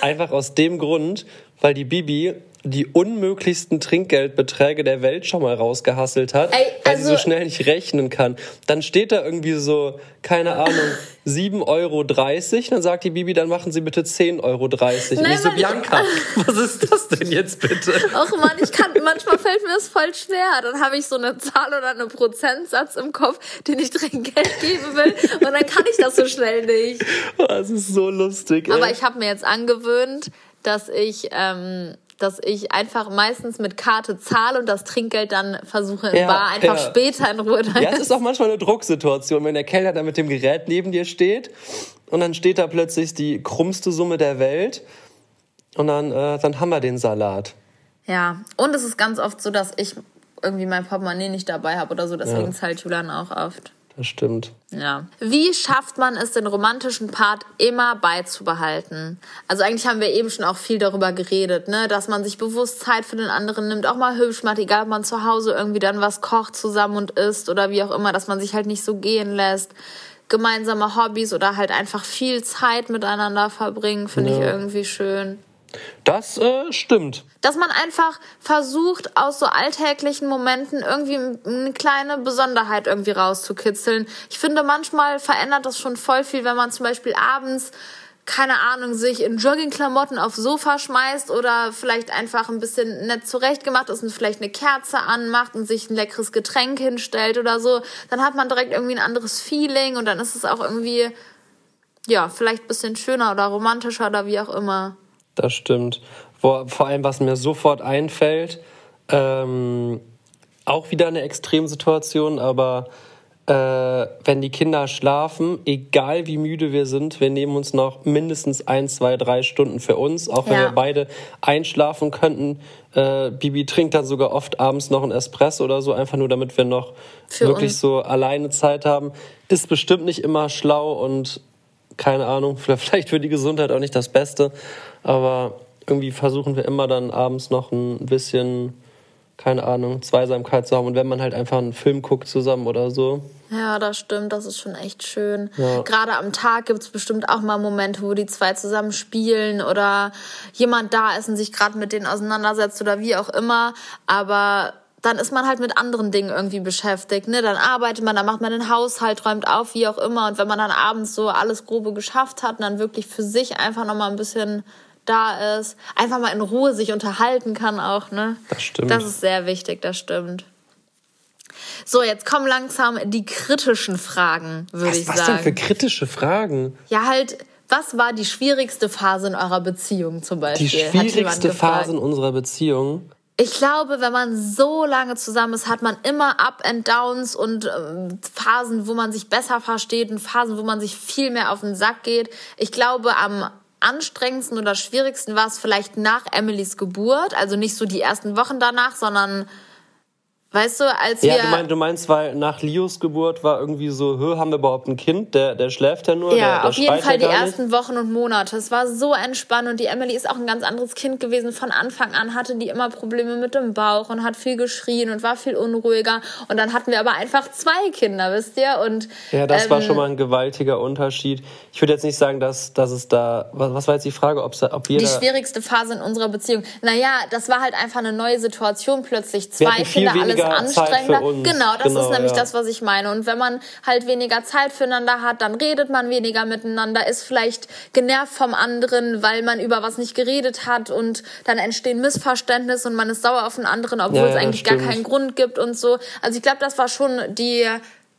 Einfach aus dem Grund, weil die Bibi die unmöglichsten Trinkgeldbeträge der Welt schon mal rausgehasselt hat, Ey, also weil sie so also schnell nicht rechnen kann. Dann steht da irgendwie so, keine Ahnung, 7,30 Euro. Dann sagt die Bibi, dann machen Sie bitte 10,30 Euro. Nein, ich so, Bianca, was ist das denn jetzt bitte? Och Mann, ich kann, manchmal fällt mir das voll schwer. Dann habe ich so eine Zahl oder einen Prozentsatz im Kopf, den ich Trinkgeld geben will. Und dann kann ich das so schnell nicht. Das ist so lustig. Ey. Aber ich habe mir jetzt angewöhnt, dass ich ähm, dass ich einfach meistens mit Karte zahle und das Trinkgeld dann versuche in ja, Bar einfach ja. später in Ruhe. Ja, es ist auch manchmal eine Drucksituation, wenn der Kellner da mit dem Gerät neben dir steht und dann steht da plötzlich die krummste Summe der Welt und dann, äh, dann haben wir den Salat. Ja, und es ist ganz oft so, dass ich irgendwie mein Portemonnaie nicht dabei habe oder so, deswegen ja. zahlt Julian auch oft. Das stimmt. Ja. Wie schafft man es, den romantischen Part immer beizubehalten? Also eigentlich haben wir eben schon auch viel darüber geredet, ne, dass man sich bewusst Zeit für den anderen nimmt, auch mal hübsch macht, egal ob man zu Hause irgendwie dann was kocht zusammen und isst oder wie auch immer, dass man sich halt nicht so gehen lässt. Gemeinsame Hobbys oder halt einfach viel Zeit miteinander verbringen, finde ja. ich irgendwie schön. Das äh, stimmt. Dass man einfach versucht, aus so alltäglichen Momenten irgendwie eine kleine Besonderheit irgendwie rauszukitzeln. Ich finde, manchmal verändert das schon voll viel, wenn man zum Beispiel abends keine Ahnung, sich in Joggingklamotten aufs Sofa schmeißt oder vielleicht einfach ein bisschen nett zurechtgemacht ist und vielleicht eine Kerze anmacht und sich ein leckeres Getränk hinstellt oder so, dann hat man direkt irgendwie ein anderes Feeling und dann ist es auch irgendwie, ja, vielleicht ein bisschen schöner oder romantischer oder wie auch immer. Das stimmt. Vor, vor allem, was mir sofort einfällt, ähm, auch wieder eine Extremsituation, aber äh, wenn die Kinder schlafen, egal wie müde wir sind, wir nehmen uns noch mindestens ein, zwei, drei Stunden für uns, auch wenn ja. wir beide einschlafen könnten. Äh, Bibi trinkt dann sogar oft abends noch ein Espresso oder so, einfach nur damit wir noch für wirklich uns. so alleine Zeit haben. Ist bestimmt nicht immer schlau und keine Ahnung, vielleicht für die Gesundheit auch nicht das Beste, aber irgendwie versuchen wir immer dann abends noch ein bisschen, keine Ahnung, Zweisamkeit zu haben. Und wenn man halt einfach einen Film guckt zusammen oder so. Ja, das stimmt, das ist schon echt schön. Ja. Gerade am Tag gibt es bestimmt auch mal Momente, wo die zwei zusammen spielen oder jemand da ist und sich gerade mit denen auseinandersetzt oder wie auch immer. Aber dann ist man halt mit anderen Dingen irgendwie beschäftigt. Ne? Dann arbeitet man, dann macht man den Haushalt, räumt auf, wie auch immer. Und wenn man dann abends so alles Grobe geschafft hat und dann wirklich für sich einfach nochmal ein bisschen da ist, einfach mal in Ruhe sich unterhalten kann auch. Ne? Das stimmt. Das ist sehr wichtig, das stimmt. So, jetzt kommen langsam die kritischen Fragen, würde ich sagen. Was denn für kritische Fragen? Ja, halt, was war die schwierigste Phase in eurer Beziehung zum Beispiel? Die schwierigste Phase in unserer Beziehung? ich glaube, wenn man so lange zusammen ist, hat man immer Up and Downs und äh, Phasen, wo man sich besser versteht und Phasen, wo man sich viel mehr auf den Sack geht. Ich glaube, am anstrengendsten oder schwierigsten war es vielleicht nach Emilys Geburt, also nicht so die ersten Wochen danach, sondern Weißt du, als ja, wir. Ja, du, mein, du meinst, weil nach Lios Geburt war irgendwie so, hö, haben wir überhaupt ein Kind? Der, der schläft ja nur. Ja, der, der auf jeden Fall die ersten nicht. Wochen und Monate. Es war so entspannt und die Emily ist auch ein ganz anderes Kind gewesen. Von Anfang an hatte die immer Probleme mit dem Bauch und hat viel geschrien und war viel unruhiger. Und dann hatten wir aber einfach zwei Kinder, wisst ihr? Und, ja, das ähm, war schon mal ein gewaltiger Unterschied. Ich würde jetzt nicht sagen, dass, dass es da. Was, was war jetzt die Frage? Ob's, ob jeder die schwierigste Phase in unserer Beziehung. Naja, das war halt einfach eine neue Situation plötzlich. Zwei Kinder, alles alles anstrengender. Genau, das genau, ist nämlich ja. das, was ich meine. Und wenn man halt weniger Zeit füreinander hat, dann redet man weniger miteinander, ist vielleicht genervt vom anderen, weil man über was nicht geredet hat und dann entstehen Missverständnisse und man ist sauer auf den anderen, obwohl ja, es eigentlich gar keinen Grund gibt und so. Also ich glaube, das war schon die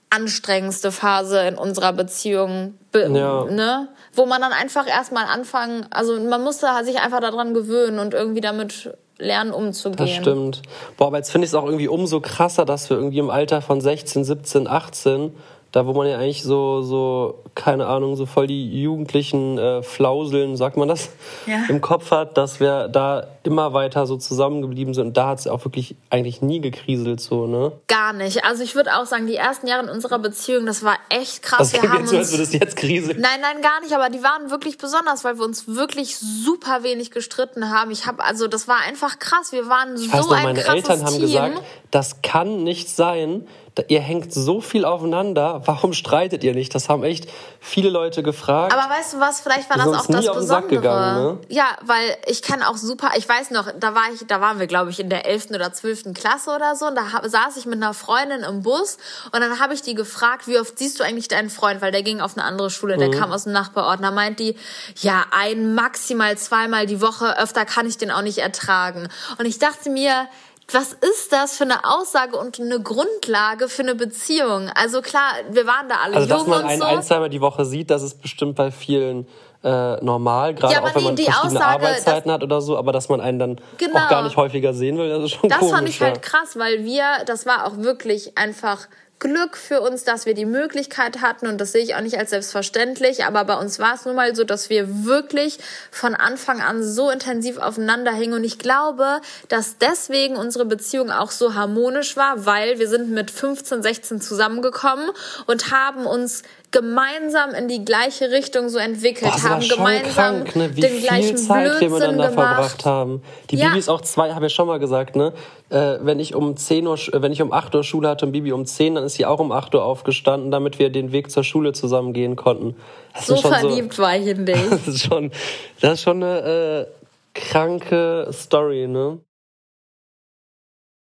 anstrengendste Phase in unserer Beziehung, ja. ne? Wo man dann einfach erstmal anfangen, also man musste sich einfach daran gewöhnen und irgendwie damit lernen umzugehen. Das stimmt. Boah, aber jetzt finde ich es auch irgendwie umso krasser, dass wir irgendwie im Alter von 16, 17, 18 da wo man ja eigentlich so, so keine Ahnung, so voll die jugendlichen äh, Flauseln, sagt man das, ja. im Kopf hat, dass wir da immer weiter so zusammengeblieben sind. Und da hat es auch wirklich eigentlich nie gekriselt so, ne? Gar nicht. Also ich würde auch sagen, die ersten Jahre in unserer Beziehung, das war echt krass. Das wir haben jetzt so, als es jetzt kriseln. Nein, nein, gar nicht. Aber die waren wirklich besonders, weil wir uns wirklich super wenig gestritten haben. Ich habe also, das war einfach krass. Wir waren ich so weiß noch, ein meine Eltern haben Team. gesagt, das kann nicht sein, ihr hängt so viel aufeinander, warum streitet ihr nicht? Das haben echt viele Leute gefragt. Aber weißt du was, vielleicht war das auch das Besondere. Gegangen, ne? Ja, weil ich kann auch super, ich weiß noch, da war ich, da waren wir glaube ich in der 11. oder 12. Klasse oder so und da saß ich mit einer Freundin im Bus und dann habe ich die gefragt, wie oft siehst du eigentlich deinen Freund, weil der ging auf eine andere Schule, der mhm. kam aus dem Nachbarort und da meint die, ja, ein maximal zweimal die Woche, öfter kann ich den auch nicht ertragen. Und ich dachte mir, was ist das für eine Aussage und eine Grundlage für eine Beziehung? Also klar, wir waren da alle also, jung dass man einen so. ein, zweimal die Woche sieht, das ist bestimmt bei vielen äh, normal, gerade ja, auch wenn man die verschiedene Aussage, Arbeitszeiten hat oder so, aber dass man einen dann genau, auch gar nicht häufiger sehen will, das ist schon Das komisch, fand ich halt krass, weil wir, das war auch wirklich einfach Glück für uns, dass wir die Möglichkeit hatten. Und das sehe ich auch nicht als selbstverständlich, aber bei uns war es nun mal so, dass wir wirklich von Anfang an so intensiv aufeinander hingen. Und ich glaube, dass deswegen unsere Beziehung auch so harmonisch war, weil wir sind mit 15, 16 zusammengekommen und haben uns gemeinsam in die gleiche Richtung so entwickelt, Boah, haben gemeinsam krank, ne? Wie den gleichen Zeit Blödsinn wir miteinander gemacht. verbracht haben. Die ja. Bibi ist auch zwei, habe ich schon mal gesagt, ne? Äh, wenn ich um 10 Uhr, äh, wenn ich um 8 Uhr Schule hatte und Bibi um 10, dann ist sie auch um 8 Uhr aufgestanden, damit wir den Weg zur Schule zusammen gehen konnten. Das so verliebt so, war ich in dich. Das ist schon, das ist schon eine äh, kranke Story, ne?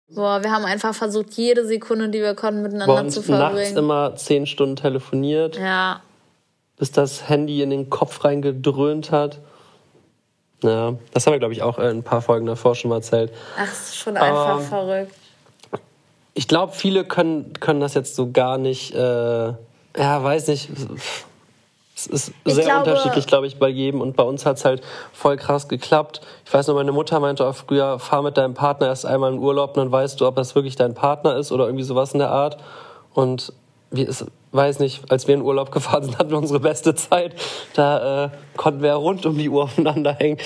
Boah, wir haben einfach versucht, jede Sekunde, die wir konnten, miteinander Boah, zu verbringen. nachts immer zehn Stunden telefoniert. Ja. Bis das Handy in den Kopf reingedröhnt hat. Ja, das haben wir, glaube ich, auch in ein paar Folgen davor schon mal erzählt. Ach, ist schon einfach Aber verrückt. Ich glaube, viele können, können das jetzt so gar nicht, äh, ja, weiß nicht, es ist ich sehr glaube, unterschiedlich, glaube ich, bei jedem. Und bei uns hat es halt voll krass geklappt. Ich weiß noch, meine Mutter meinte auch früher, fahr mit deinem Partner erst einmal in Urlaub und dann weißt du, ob das wirklich dein Partner ist oder irgendwie sowas in der Art. Und wir, ich weiß nicht, als wir in Urlaub gefahren sind, hatten wir unsere beste Zeit. Da äh, konnten wir ja rund um die Uhr aufeinander hängen.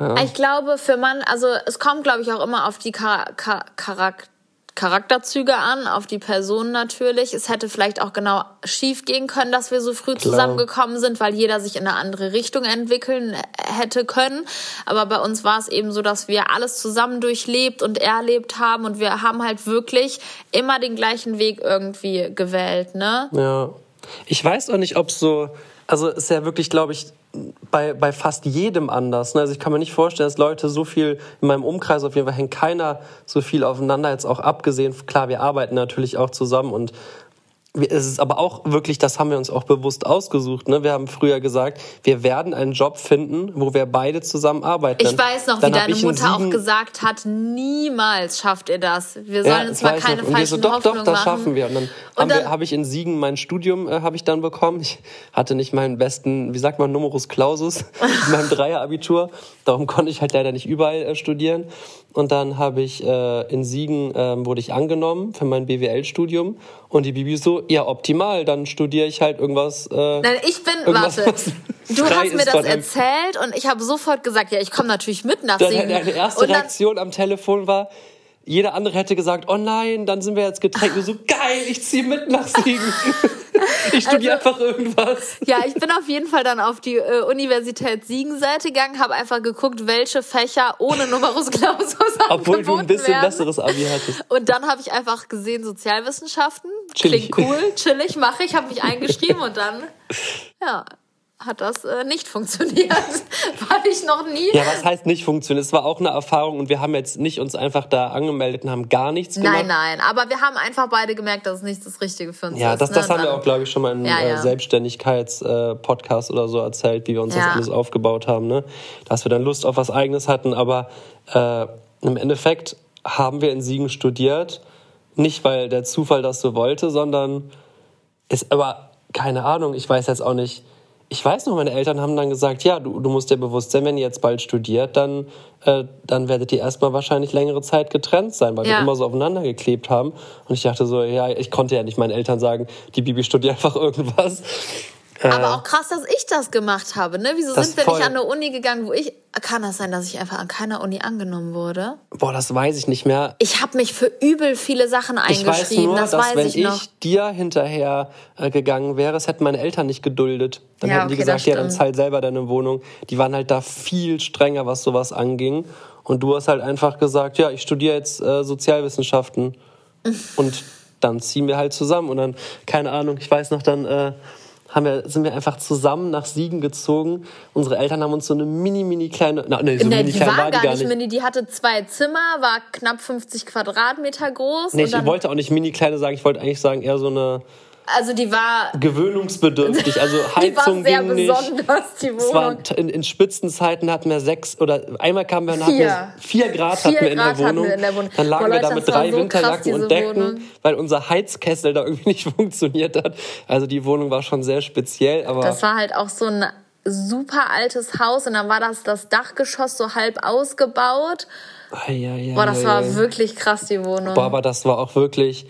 Ja. Ich glaube, für Mann, also es kommt, glaube ich, auch immer auf die Char Char Charakter Charakterzüge an, auf die Person natürlich. Es hätte vielleicht auch genau schief gehen können, dass wir so früh Klar. zusammengekommen sind, weil jeder sich in eine andere Richtung entwickeln hätte können. Aber bei uns war es eben so, dass wir alles zusammen durchlebt und erlebt haben und wir haben halt wirklich immer den gleichen Weg irgendwie gewählt, ne? Ja. Ich weiß auch nicht, ob so, also ist ja wirklich, glaube ich, bei, bei fast jedem anders. Ne? Also ich kann mir nicht vorstellen, dass Leute so viel, in meinem Umkreis auf jeden Fall hängt keiner so viel aufeinander, jetzt auch abgesehen. Klar, wir arbeiten natürlich auch zusammen und es ist aber auch wirklich, das haben wir uns auch bewusst ausgesucht. Ne? Wir haben früher gesagt, wir werden einen Job finden, wo wir beide zusammen arbeiten. Ich weiß noch, Dann wie deine Mutter auch gesagt hat, niemals schafft ihr das. Wir sollen ja, uns mal keine noch. falschen so, doch, doch, das machen. schaffen wir. Und dann, Und dann habe ich in Siegen mein Studium äh, habe ich dann bekommen. Ich hatte nicht meinen besten, wie sagt man, Numerus Clausus in meinem Dreierabitur. Darum konnte ich halt leider nicht überall äh, studieren. Und dann habe ich äh, in Siegen äh, wurde ich angenommen für mein BWL-Studium. Und die Bibi so, ja optimal, dann studiere ich halt irgendwas. Äh, Nein, ich bin, warte, du hast mir das erzählt und ich habe sofort gesagt, ja, ich komme natürlich mit nach Siegen. Deine erste Reaktion am Telefon war, jeder andere hätte gesagt, oh nein, dann sind wir jetzt getrennt. so, geil, ich ziehe mit nach Siegen. ich studiere also, einfach irgendwas. Ja, ich bin auf jeden Fall dann auf die äh, Universität Siegen-Seite gegangen, habe einfach geguckt, welche Fächer ohne Numerus Clausus Obwohl du ein bisschen werden. besseres Abi hattest. Und dann habe ich einfach gesehen, Sozialwissenschaften. Chillig. Klingt cool, chillig, mache ich, habe mich eingeschrieben und dann, ja, hat das äh, nicht funktioniert. War ich noch nie. Ja, was heißt nicht funktioniert? Es war auch eine Erfahrung und wir haben jetzt nicht uns einfach da angemeldet und haben gar nichts gemacht. Nein, nein, aber wir haben einfach beide gemerkt, dass es nicht das Richtige für uns ja, ist. Ja, das, das ne? haben wir auch, glaube ich, schon mal in einem ja, ja. Selbstständigkeits-Podcast oder so erzählt, wie wir uns ja. das alles aufgebaut haben. Ne? Dass wir dann Lust auf was Eigenes hatten, aber äh, im Endeffekt haben wir in Siegen studiert. Nicht, weil der Zufall das so wollte, sondern ist aber, keine Ahnung, ich weiß jetzt auch nicht, ich weiß noch, meine Eltern haben dann gesagt, ja, du, du musst dir bewusst sein, wenn ihr jetzt bald studiert, dann, äh, dann werdet ihr erstmal wahrscheinlich längere Zeit getrennt sein, weil ja. wir immer so aufeinander geklebt haben. Und ich dachte so, ja, ich konnte ja nicht meinen Eltern sagen, die Bibi studiert einfach irgendwas. Aber äh, auch krass, dass ich das gemacht habe. Ne? Wieso sind wir nicht an eine Uni gegangen, wo ich. Kann das sein, dass ich einfach an keiner Uni angenommen wurde? Boah, das weiß ich nicht mehr. Ich habe mich für übel viele Sachen eingeschrieben. Ich weiß nur, das dass weiß wenn ich, noch. ich dir hinterher äh, gegangen wäre, es hätten meine Eltern nicht geduldet. Dann ja, hätten die okay, gesagt, ja, dann zahl selber deine Wohnung. Die waren halt da viel strenger, was sowas anging. Und du hast halt einfach gesagt, ja, ich studiere jetzt äh, Sozialwissenschaften. Und dann ziehen wir halt zusammen. Und dann, keine Ahnung, ich weiß noch, dann äh, haben wir, sind wir einfach zusammen nach Siegen gezogen. Unsere Eltern haben uns so eine mini, mini kleine, na, nee, so nee, mini die war, war gar, nicht mini, die hatte zwei Zimmer, war knapp 50 Quadratmeter groß. Nee, ich wollte auch nicht mini kleine sagen, ich wollte eigentlich sagen eher so eine, also die war gewöhnungsbedürftig. Also Heizung die war sehr ging besonders, die Wohnung. Es war in, in, Spitzenzeiten hatten wir sechs oder einmal kamen wir nach vier, vier Grad vier hatten wir in, Grad der Wohnung. in der Wohnung. Dann lagen Boah, wir da mit drei so Winterjacken krass, und Decken, Wohnung. weil unser Heizkessel da irgendwie nicht funktioniert hat. Also die Wohnung war schon sehr speziell. Aber das war halt auch so ein super altes Haus und dann war das das Dachgeschoss so halb ausgebaut. Ai, ai, Boah, das war wirklich krass die Wohnung. Boah, aber das war auch wirklich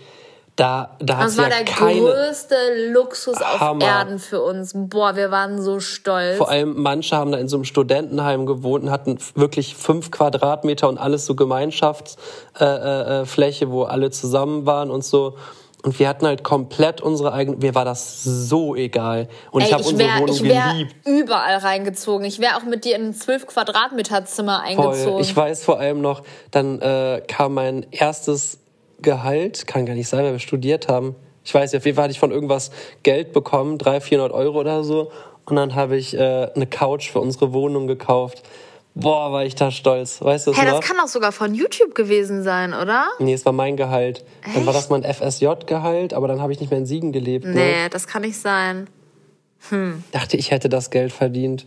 da, da das war ja der größte Luxus Hammer. auf Erden für uns. Boah, wir waren so stolz. Vor allem manche haben da in so einem Studentenheim gewohnt und hatten wirklich fünf Quadratmeter und alles so Gemeinschaftsfläche, äh, äh, wo alle zusammen waren und so. Und wir hatten halt komplett unsere eigene. Mir war das so egal. Und Ey, ich habe unsere wär, Wohnung ich wär geliebt. überall reingezogen. Ich wäre auch mit dir in ein 12 Quadratmeter Zimmer eingezogen. Voll. Ich weiß vor allem noch, dann äh, kam mein erstes Gehalt, kann gar nicht sein, weil wir studiert haben. Ich weiß nicht, auf jeden Fall hatte ich von irgendwas Geld bekommen, 300, 400 Euro oder so. Und dann habe ich äh, eine Couch für unsere Wohnung gekauft. Boah, war ich da stolz. Weißt du das Hä, das kann auch sogar von YouTube gewesen sein, oder? Nee, es war mein Gehalt. Echt? Dann war das mein FSJ-Gehalt, aber dann habe ich nicht mehr in Siegen gelebt. Ne? Nee, ne? das kann nicht sein. Hm. Dachte, ich hätte das Geld verdient.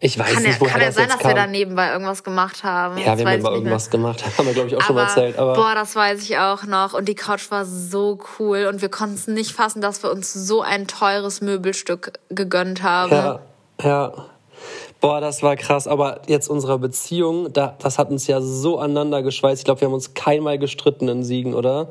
Ich weiß kann nicht, woher Kann ja sein, dass kam. wir da nebenbei irgendwas gemacht haben. Ja, wir haben mal irgendwas gemacht. Haben wir, glaube ich, auch aber, schon mal erzählt. Aber boah, das weiß ich auch noch. Und die Couch war so cool. Und wir konnten es nicht fassen, dass wir uns so ein teures Möbelstück gegönnt haben. Ja, ja. Boah, das war krass. Aber jetzt unsere Beziehung, das hat uns ja so aneinander geschweißt. Ich glaube, wir haben uns keinmal gestritten in Siegen, oder?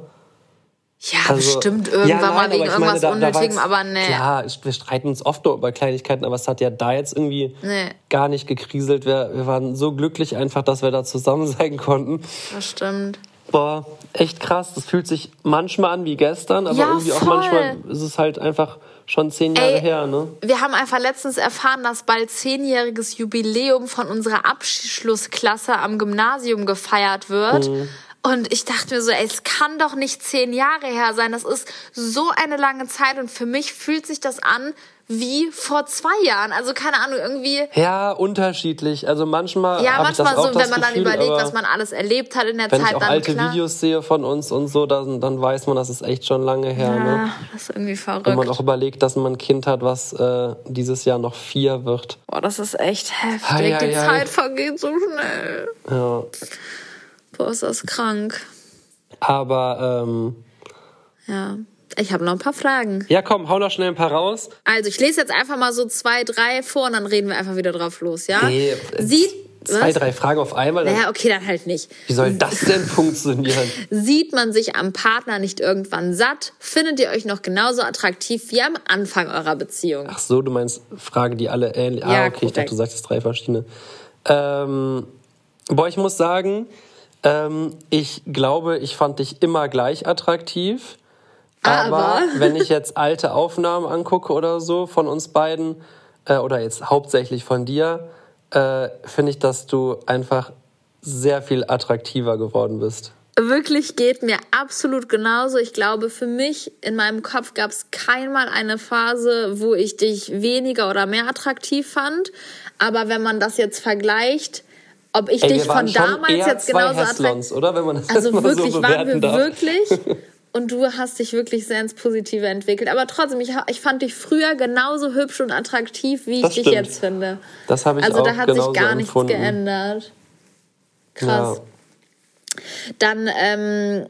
Ja, also, bestimmt irgendwann ja, nein, mal wegen irgendwas meine, da, Unnötigem, da aber nee. Klar, wir streiten uns oft nur über Kleinigkeiten, aber es hat ja da jetzt irgendwie nee. gar nicht gekriselt. Wir, wir waren so glücklich einfach, dass wir da zusammen sein konnten. Das stimmt. Boah, echt krass. Das fühlt sich manchmal an wie gestern, aber ja, irgendwie voll. auch manchmal ist es halt einfach schon zehn Jahre Ey, her, ne? Wir haben einfach letztens erfahren, dass bald zehnjähriges Jubiläum von unserer Abschlussklasse am Gymnasium gefeiert wird. Mhm. Und ich dachte mir so, ey, es kann doch nicht zehn Jahre her sein. Das ist so eine lange Zeit und für mich fühlt sich das an wie vor zwei Jahren. Also keine Ahnung, irgendwie. Ja, unterschiedlich. Also manchmal. Ja, manchmal so, wenn man dann überlegt, was man alles erlebt hat in der wenn Zeit. Wenn ich auch alte klar. Videos sehe von uns und so, dann, dann weiß man, das ist echt schon lange her. Ja, ne? das ist irgendwie verrückt. Wenn man auch überlegt, dass man ein Kind hat, was äh, dieses Jahr noch vier wird. Boah, das ist echt heftig. Hei, hei, Die hei. Zeit vergeht so schnell. Ja. Boah, ist das krank. Aber, ähm. Ja. Ich habe noch ein paar Fragen. Ja, komm, hau noch schnell ein paar raus. Also, ich lese jetzt einfach mal so zwei, drei vor und dann reden wir einfach wieder drauf los, ja? Nee, Sieht. Zwei, was? drei Fragen auf einmal? Naja, okay, dann halt nicht. Wie soll das denn funktionieren? Sieht man sich am Partner nicht irgendwann satt? Findet ihr euch noch genauso attraktiv wie am Anfang eurer Beziehung? Ach so, du meinst Fragen, die alle ähnlich. Ja, ah, okay, korrekt. ich dachte, du sagst drei verschiedene. Ähm, Boah, ich muss sagen, ähm, ich glaube, ich fand dich immer gleich attraktiv. Aber, aber wenn ich jetzt alte Aufnahmen angucke oder so von uns beiden, äh, oder jetzt hauptsächlich von dir, äh, finde ich, dass du einfach sehr viel attraktiver geworden bist. Wirklich geht mir absolut genauso. Ich glaube, für mich in meinem Kopf gab es keinmal eine Phase, wo ich dich weniger oder mehr attraktiv fand. Aber wenn man das jetzt vergleicht, ob ich Ey, dich von damals jetzt genauso Hässlons, oder? Wenn man das also wirklich so waren wir darf. wirklich und du hast dich wirklich sehr ins Positive entwickelt. Aber trotzdem, ich, ich fand dich früher genauso hübsch und attraktiv, wie ich das dich stimmt. jetzt finde. Das habe ich also auch da hat sich gar nichts geändert. Krass. Ja. Dann ähm,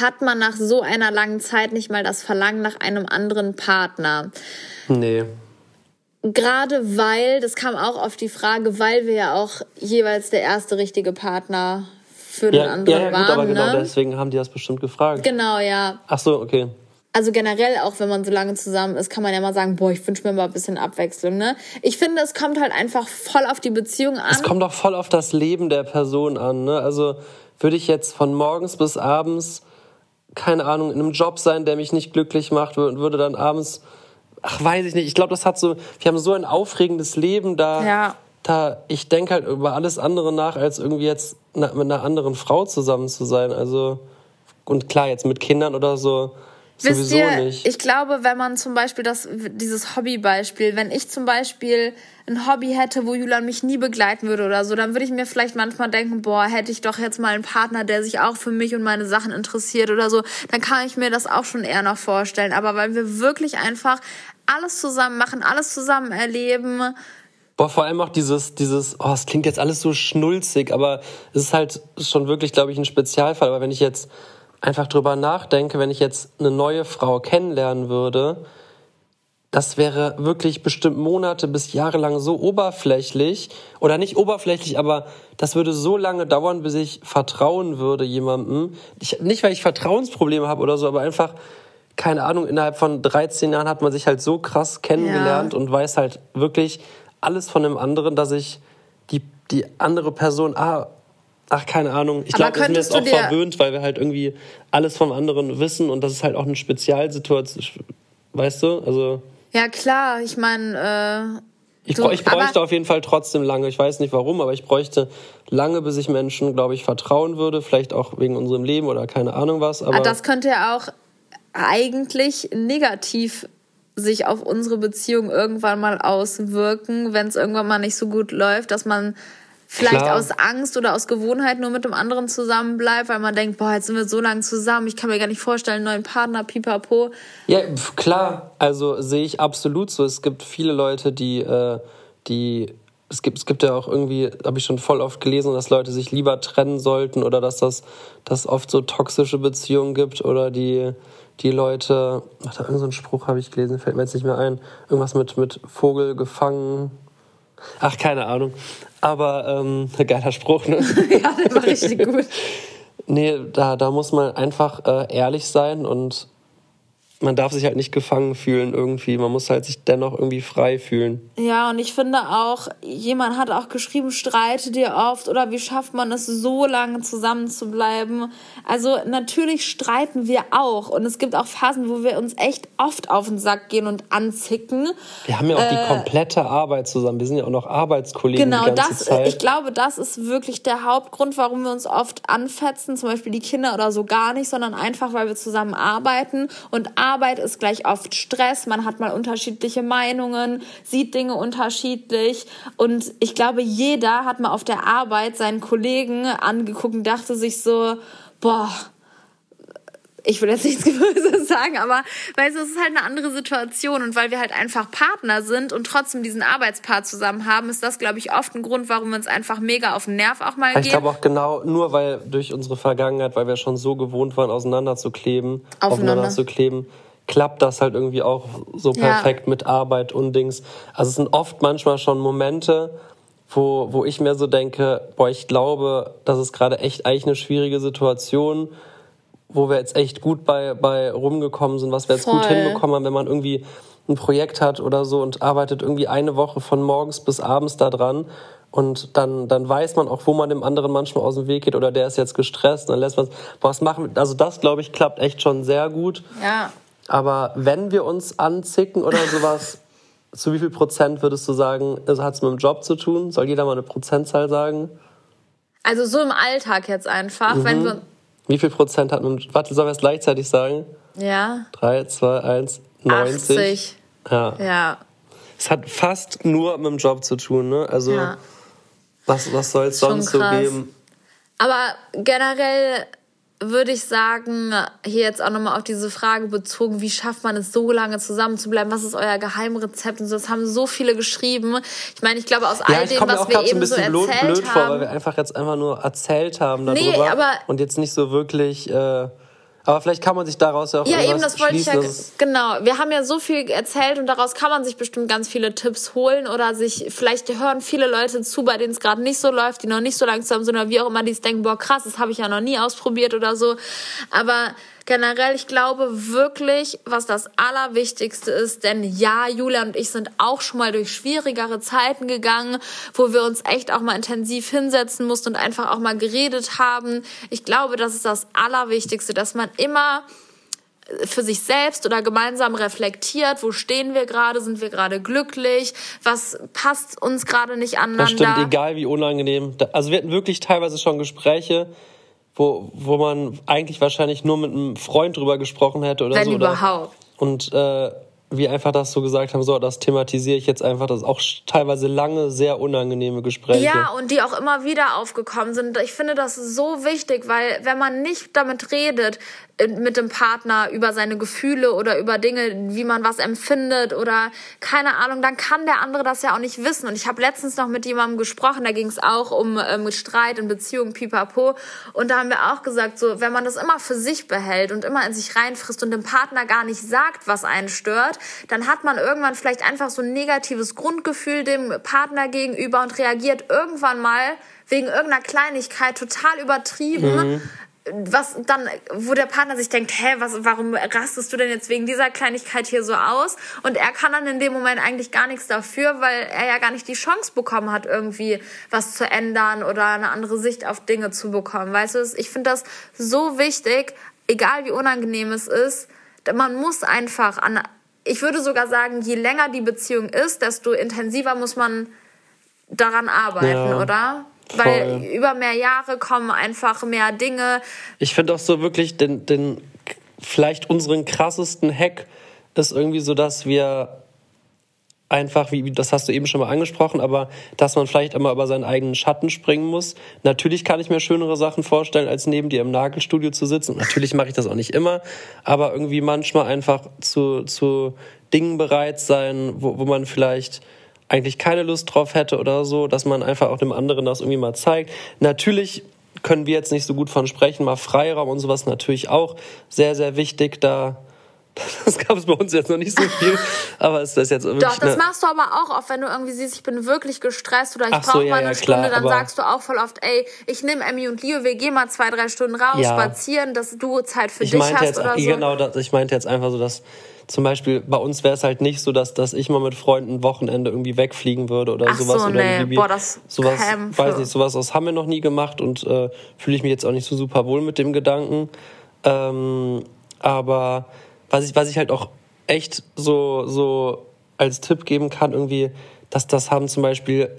hat man nach so einer langen Zeit nicht mal das Verlangen nach einem anderen Partner. Nee. Gerade weil, das kam auch auf die Frage, weil wir ja auch jeweils der erste richtige Partner für den ja, anderen ja, ja, waren. gut, aber genau ne? deswegen haben die das bestimmt gefragt. Genau, ja. Ach so, okay. Also generell, auch wenn man so lange zusammen ist, kann man ja mal sagen, boah, ich wünsche mir mal ein bisschen Abwechslung, ne? Ich finde, es kommt halt einfach voll auf die Beziehung an. Es kommt auch voll auf das Leben der Person an, ne? Also würde ich jetzt von morgens bis abends, keine Ahnung, in einem Job sein, der mich nicht glücklich macht und würde dann abends, ach, weiß ich nicht, ich glaube, das hat so, wir haben so ein aufregendes Leben da. Ja. Da, ich denke halt über alles andere nach, als irgendwie jetzt mit einer anderen Frau zusammen zu sein. Also, und klar, jetzt mit Kindern oder so, Wisst sowieso ihr, nicht. ich glaube, wenn man zum Beispiel das, dieses Hobbybeispiel, wenn ich zum Beispiel ein Hobby hätte, wo Julian mich nie begleiten würde oder so, dann würde ich mir vielleicht manchmal denken, boah, hätte ich doch jetzt mal einen Partner, der sich auch für mich und meine Sachen interessiert oder so, dann kann ich mir das auch schon eher noch vorstellen. Aber weil wir wirklich einfach alles zusammen machen, alles zusammen erleben, Boah, vor allem auch dieses, dieses, oh, es klingt jetzt alles so schnulzig, aber es ist halt schon wirklich, glaube ich, ein Spezialfall. Aber wenn ich jetzt einfach drüber nachdenke, wenn ich jetzt eine neue Frau kennenlernen würde, das wäre wirklich bestimmt Monate bis Jahre lang so oberflächlich oder nicht oberflächlich, aber das würde so lange dauern, bis ich vertrauen würde jemandem. Ich, nicht, weil ich Vertrauensprobleme habe oder so, aber einfach, keine Ahnung, innerhalb von 13 Jahren hat man sich halt so krass kennengelernt Ja. und weiß halt wirklich alles von dem anderen, dass ich die, die andere Person, ah, ach, keine Ahnung. Ich Aber glaube, wir sind jetzt auch verwöhnt, weil wir halt irgendwie alles vom anderen wissen und das ist halt auch eine Spezialsituation, weißt du? Also ja klar, ich meine, äh, ich, So, ich bräuchte aber- auf jeden Fall trotzdem lange. Ich weiß nicht warum, aber ich bräuchte lange, bis ich Menschen, glaube ich, vertrauen würde. Vielleicht auch wegen unserem Leben oder keine Ahnung was. Aber Ah, das könnte ja auch eigentlich negativ sich auf unsere Beziehung irgendwann mal auswirken, wenn es irgendwann mal nicht so gut läuft, dass man vielleicht Klar. aus Angst oder aus Gewohnheit nur mit dem anderen zusammen bleibt, weil man denkt, boah, jetzt sind wir so lange zusammen, ich kann mir gar nicht vorstellen, einen neuen Partner, pipapo. Ja, klar. Also sehe ich absolut so. Es gibt viele Leute, die, äh, die es gibt, es gibt ja auch irgendwie, habe ich schon voll oft gelesen, dass Leute sich lieber trennen sollten oder dass das dass oft so toxische Beziehungen gibt oder die die Leute, ach, da irgendein so Spruch habe ich gelesen, fällt mir jetzt nicht mehr ein, irgendwas mit mit Vogel gefangen. Ach, keine Ahnung. Aber ähm, geiler Spruch, ne? ja, das war richtig gut. Nee, da, da muss man einfach äh, ehrlich sein und man darf sich halt nicht gefangen fühlen irgendwie. Man muss halt sich dennoch irgendwie frei fühlen. Ja, und ich finde auch, jemand hat auch geschrieben, streite dir oft oder wie schafft man es, so lange zusammen zu bleiben. Also natürlich streiten wir auch und es gibt auch Phasen, wo wir uns echt oft auf den Sack gehen und anzicken. Wir haben ja auch Äh, die komplette Arbeit zusammen. Wir sind ja auch noch Arbeitskollegen Genau, das, Zeit. ich glaube, das ist wirklich der Hauptgrund, warum wir uns oft anfetzen, zum Beispiel die Kinder oder so gar nicht, sondern einfach, weil wir zusammen arbeiten und Arbeit ist gleich oft Stress, man hat mal unterschiedliche Meinungen, sieht Dinge unterschiedlich. Und ich glaube, jeder hat mal auf der Arbeit seinen Kollegen angeguckt und dachte sich so, boah, ich will jetzt nichts Böses sagen, aber weißt du, es ist halt eine andere Situation und weil wir halt einfach Partner sind und trotzdem diesen Arbeitspart zusammen haben, ist das, glaube ich, oft ein Grund, warum wir uns einfach mega auf den Nerv auch mal ich gehen. glaube auch genau, nur weil durch unsere Vergangenheit, weil wir schon so gewohnt waren, auseinanderzukleben, Aufeinander. aufeinander zu kleben, klappt das halt irgendwie auch so Ja. perfekt mit Arbeit und Dings. Also es sind oft manchmal schon Momente, wo, wo ich mir so denke, boah, ich glaube, das ist gerade echt eigentlich eine schwierige Situation, wo wir jetzt echt gut bei, bei rumgekommen sind, was wir jetzt gut Voll. hinbekommen haben, wenn man irgendwie ein Projekt hat oder so und arbeitet irgendwie eine Woche von morgens bis abends da dran und dann, dann weiß man auch, wo man dem anderen manchmal aus dem Weg geht oder der ist jetzt gestresst, dann lässt man was machen. Also das, glaube ich, klappt echt schon sehr gut. Ja. Aber wenn wir uns anzicken oder sowas, zu wie viel Prozent würdest du sagen, hat es mit dem Job zu tun? Soll jeder mal eine Prozentzahl sagen? Also so im Alltag jetzt einfach, Mhm. wenn wir, Wie viel Prozent hat dem Warte, sollen wir es gleichzeitig sagen? ja, 3, 2, 1, 90. 80. Ja. Ja, Es hat fast nur mit dem Job zu tun, ne? Also, ja. was, was soll es sonst so krass. geben? Aber generell würde ich sagen, hier jetzt auch nochmal auf diese Frage bezogen, wie schafft man es so lange zusammen zu bleiben? Was ist euer Geheimrezept? Und so, das haben so viele geschrieben. Ich meine, ich glaube, aus all Ja, dem, was wir gerade so eben so bisschen blöd, erzählt blöd vor, weil haben. wir einfach jetzt einfach nur erzählt haben darüber Nee, aber- und jetzt nicht so wirklich. Äh, Aber vielleicht kann man sich daraus ja auch Ja, eben, das wollte ich ja. Genau. Wir haben ja so viel erzählt und daraus kann man sich bestimmt ganz viele Tipps holen oder sich, vielleicht hören viele Leute zu, bei denen es gerade nicht so läuft, die noch nicht so langsam sind oder wie auch immer, die denken, boah, krass, das habe ich ja noch nie ausprobiert oder so. Aber generell, ich glaube wirklich, was das Allerwichtigste ist, denn ja, Julia und ich sind auch schon mal durch schwierigere Zeiten gegangen, wo wir uns echt auch mal intensiv hinsetzen mussten und einfach auch mal geredet haben. Ich glaube, das ist das Allerwichtigste, dass man immer für sich selbst oder gemeinsam reflektiert, wo stehen wir gerade, sind wir gerade glücklich, was passt uns gerade nicht aneinander. Das stimmt, egal wie unangenehm. Also wir hatten wirklich teilweise schon Gespräche, wo, wo man eigentlich wahrscheinlich nur mit einem Freund drüber gesprochen hätte oder Wenn so. Wenn überhaupt. Und äh, wir einfach das so gesagt haben, so, das thematisiere ich jetzt einfach, das auch teilweise lange, sehr unangenehme Gespräche. Ja, und die auch immer wieder aufgekommen sind. Ich finde das so wichtig, weil wenn man nicht damit redet, äh, mit dem Partner über seine Gefühle oder über Dinge, wie man was empfindet oder keine Ahnung, dann kann der andere das ja auch nicht wissen. Und ich habe letztens noch mit jemandem gesprochen, da ging es auch um ähm, Streit in Beziehungen, pipapo. Und da haben wir auch gesagt, so, wenn man das immer für sich behält und immer in sich reinfrisst und dem Partner gar nicht sagt, was einen stört, dann hat man irgendwann vielleicht einfach so ein negatives Grundgefühl dem Partner gegenüber und reagiert irgendwann mal wegen irgendeiner Kleinigkeit total übertrieben. Mhm was dann, wo der Partner sich denkt, hä, was, warum rastest du denn jetzt wegen dieser Kleinigkeit hier so aus? Und er kann dann in dem Moment eigentlich gar nichts dafür, weil er ja gar nicht die Chance bekommen hat, irgendwie was zu ändern oder eine andere Sicht auf Dinge zu bekommen. Weißt du, ich finde das so wichtig, egal wie unangenehm es ist, man muss einfach an ich würde sogar sagen, je länger die Beziehung ist, desto intensiver muss man daran arbeiten, ja, oder? Voll. Weil über mehr Jahre kommen einfach mehr Dinge. Ich finde auch so wirklich den, den vielleicht unseren krassesten Hack ist irgendwie so, dass wir einfach, wie das hast du eben schon mal angesprochen, aber dass man vielleicht immer über seinen eigenen Schatten springen muss. Natürlich kann ich mir schönere Sachen vorstellen, als neben dir im Nagelstudio zu sitzen. Und natürlich mache ich das auch nicht immer, aber irgendwie manchmal einfach zu, zu Dingen bereit sein, wo, wo man vielleicht eigentlich keine Lust drauf hätte oder so, dass man einfach auch dem anderen das irgendwie mal zeigt. Natürlich können wir jetzt nicht so gut von sprechen, mal Freiraum und sowas natürlich auch sehr, sehr wichtig, da das gab es bei uns jetzt noch nicht so viel, aber ist das jetzt wirklich Doch, das machst du aber auch oft, wenn du irgendwie siehst, ich bin wirklich gestresst oder ich brauche so, ja, mal eine ja, Stunde, klar, dann sagst du auch voll oft, ey, ich nehme Emmy und Leo, wir gehen mal zwei, drei Stunden raus, ja. spazieren, dass du Zeit für ich dich hast jetzt, oder so. Genau, das, ich meinte jetzt einfach so, dass zum Beispiel bei uns wäre es halt nicht so, dass, dass ich mal mit Freunden ein Wochenende irgendwie wegfliegen würde oder Ach sowas. So, oder nee. Boah, das sowas, weiß nicht, sowas aus haben wir noch nie gemacht und äh, fühle ich mich jetzt auch nicht so super wohl mit dem Gedanken. Ähm, aber was ich, was ich halt auch echt so, so als Tipp geben kann, irgendwie, dass das haben zum Beispiel,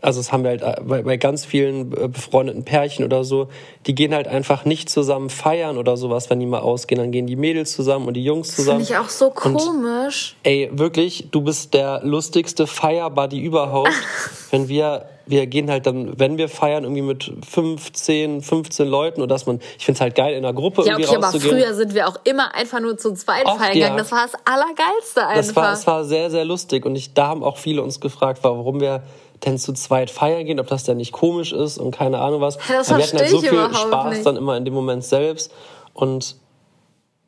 also das haben wir halt äh, bei, bei ganz vielen äh, befreundeten Pärchen oder so, die gehen halt einfach nicht zusammen feiern oder sowas, wenn die mal ausgehen, dann gehen die Mädels zusammen und die Jungs zusammen. Finde ich auch so komisch. Und, ey, wirklich, du bist der lustigste Feierbuddy überhaupt, wenn wir wir gehen halt dann, wenn wir feiern, irgendwie mit 15, 15 Leuten und dass man, ich finde es halt geil, in einer Gruppe ja, okay, irgendwie rauszugehen. aber früher sind wir auch immer einfach nur zu zweit Oft, feiern gegangen. Ja. Das war das Allergeilste einfach. Das war, das war sehr, sehr lustig und ich, da haben auch viele uns gefragt, warum wir denn zu zweit feiern gehen, ob das denn nicht komisch ist und keine Ahnung was. Das wir hatten halt so viel Spaß nicht. dann immer in dem Moment selbst und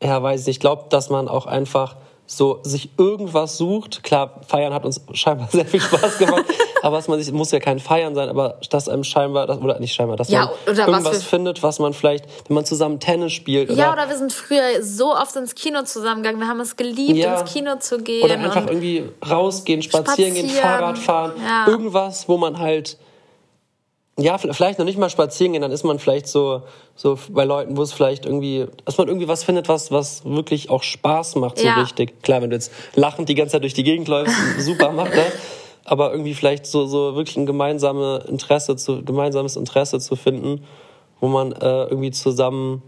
ja, weiß ich nicht, ich glaube, dass man auch einfach so sich irgendwas sucht. Klar, Feiern hat uns scheinbar sehr viel Spaß gemacht, aber was man sich muss ja kein Feiern sein, aber dass einem scheinbar das, oder nicht scheinbar, dass ja, man irgendwas was findet, was man vielleicht, wenn man zusammen Tennis spielt. Oder, ja, oder wir sind früher so oft ins Kino zusammengegangen. Wir haben es geliebt, ja, ins Kino zu gehen. Oder einfach irgendwie rausgehen, spazieren, spazieren gehen, Fahrrad fahren, ja. irgendwas, wo man halt ja, vielleicht noch nicht mal spazieren gehen, dann ist man vielleicht so, so bei Leuten, wo es vielleicht irgendwie, dass man irgendwie was findet, was, was wirklich auch Spaß macht, so ja. richtig. Klar, wenn du jetzt lachend die ganze Zeit durch die Gegend läufst, super macht das. Aber irgendwie vielleicht so, so wirklich ein gemeinsame Interesse zu, gemeinsames Interesse zu finden, wo man äh, irgendwie zusammen,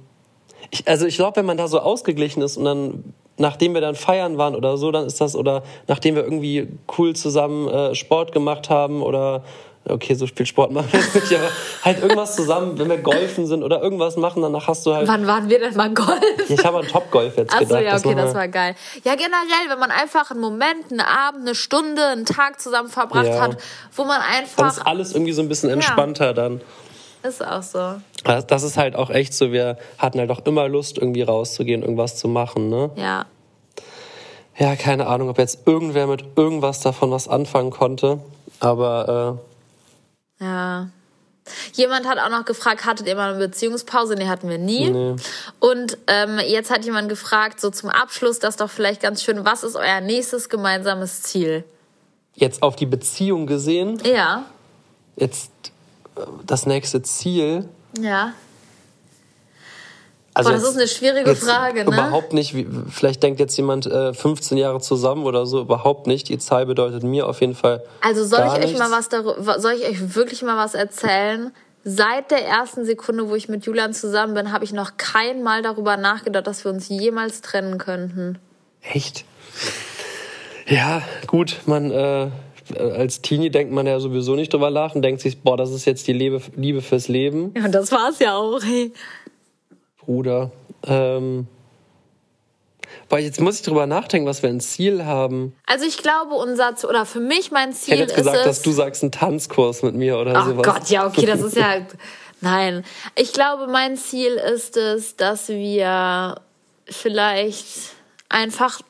ich, also ich glaube, wenn man da so ausgeglichen ist und dann nachdem wir dann feiern waren oder so, dann ist das, oder nachdem wir irgendwie cool zusammen äh, Sport gemacht haben oder okay, so viel Sport machen wir jetzt nicht, aber halt irgendwas zusammen, wenn wir golfen sind oder irgendwas machen, danach hast du halt. Wann waren wir denn mal golfen? Ich habe an Top-Golf jetzt Ach gedacht. Achso, ja, okay, das, das war geil. Ja, generell, wenn man einfach einen Moment, einen Abend, eine Stunde, einen Tag zusammen verbracht ja. hat, wo man einfach. Dann ist alles irgendwie so ein bisschen entspannter ja. dann. Ist auch so. Das ist halt auch echt so, wir hatten halt auch immer Lust, irgendwie rauszugehen, irgendwas zu machen, ne? Ja. Ja, keine Ahnung, ob jetzt irgendwer mit irgendwas davon was anfangen konnte, aber äh Ja. Jemand hat auch noch gefragt, hattet ihr mal eine Beziehungspause? Nee, hatten wir nie. Nee. Und ähm, jetzt hat jemand gefragt, so zum Abschluss, das ist doch vielleicht ganz schön, was ist euer nächstes gemeinsames Ziel? Jetzt auf die Beziehung gesehen? Ja. Jetzt äh, das nächste Ziel? Ja. Also Boah, das ist eine schwierige Frage, ne? Überhaupt nicht. Vielleicht denkt jetzt jemand äh, 15 Jahre zusammen oder so. Überhaupt nicht. Die Zahl bedeutet mir auf jeden Fall. Also soll ich nichts. euch mal was darüber, soll ich euch wirklich mal was erzählen? Seit der ersten Sekunde, wo ich mit Julian zusammen bin, habe ich noch kein Mal darüber nachgedacht, dass wir uns jemals trennen könnten. Echt? Ja, gut, man äh, als Teenie denkt man ja sowieso nicht drüber nach und denkt sich, boah, das ist jetzt die Liebe, Liebe fürs Leben. Ja, und das war's ja auch. Hey. Bruder. Ähm, weil jetzt muss ich drüber nachdenken, was wir ein Ziel haben. Also ich glaube, unser oder für mich mein Ziel ich hätte jetzt gesagt, ist dass du sagst einen Tanzkurs mit mir oder oh sowas. Oh Gott, ja okay, das ist ja nein. Ich glaube, mein Ziel ist es, dass wir vielleicht einfach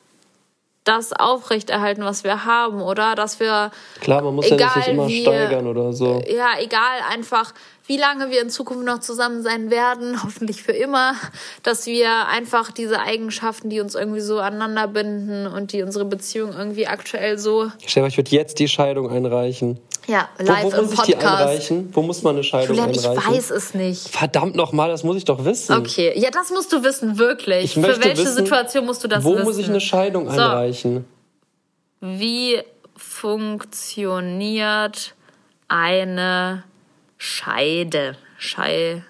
das aufrechterhalten, was wir haben, oder? Dass wir. Klar, man muss ja nicht immer wie, steigern oder so. Ja, egal, einfach wie lange wir in Zukunft noch zusammen sein werden, hoffentlich für immer, dass wir einfach diese Eigenschaften, die uns irgendwie so aneinander binden und die unsere Beziehung irgendwie aktuell so. Stefan, ich würde jetzt die Scheidung einreichen. Ja, live wo, wo muss ich die einreichen? Wo muss man eine Scheidung Julian, einreichen? Ich weiß es nicht. Verdammt nochmal, das muss ich doch wissen. Okay, ja, das musst du wissen, wirklich. Ich Für welche wissen, Situation musst du das wo wissen? Wo muss ich eine Scheidung so. einreichen? Wie funktioniert eine Scheide? Scheidung.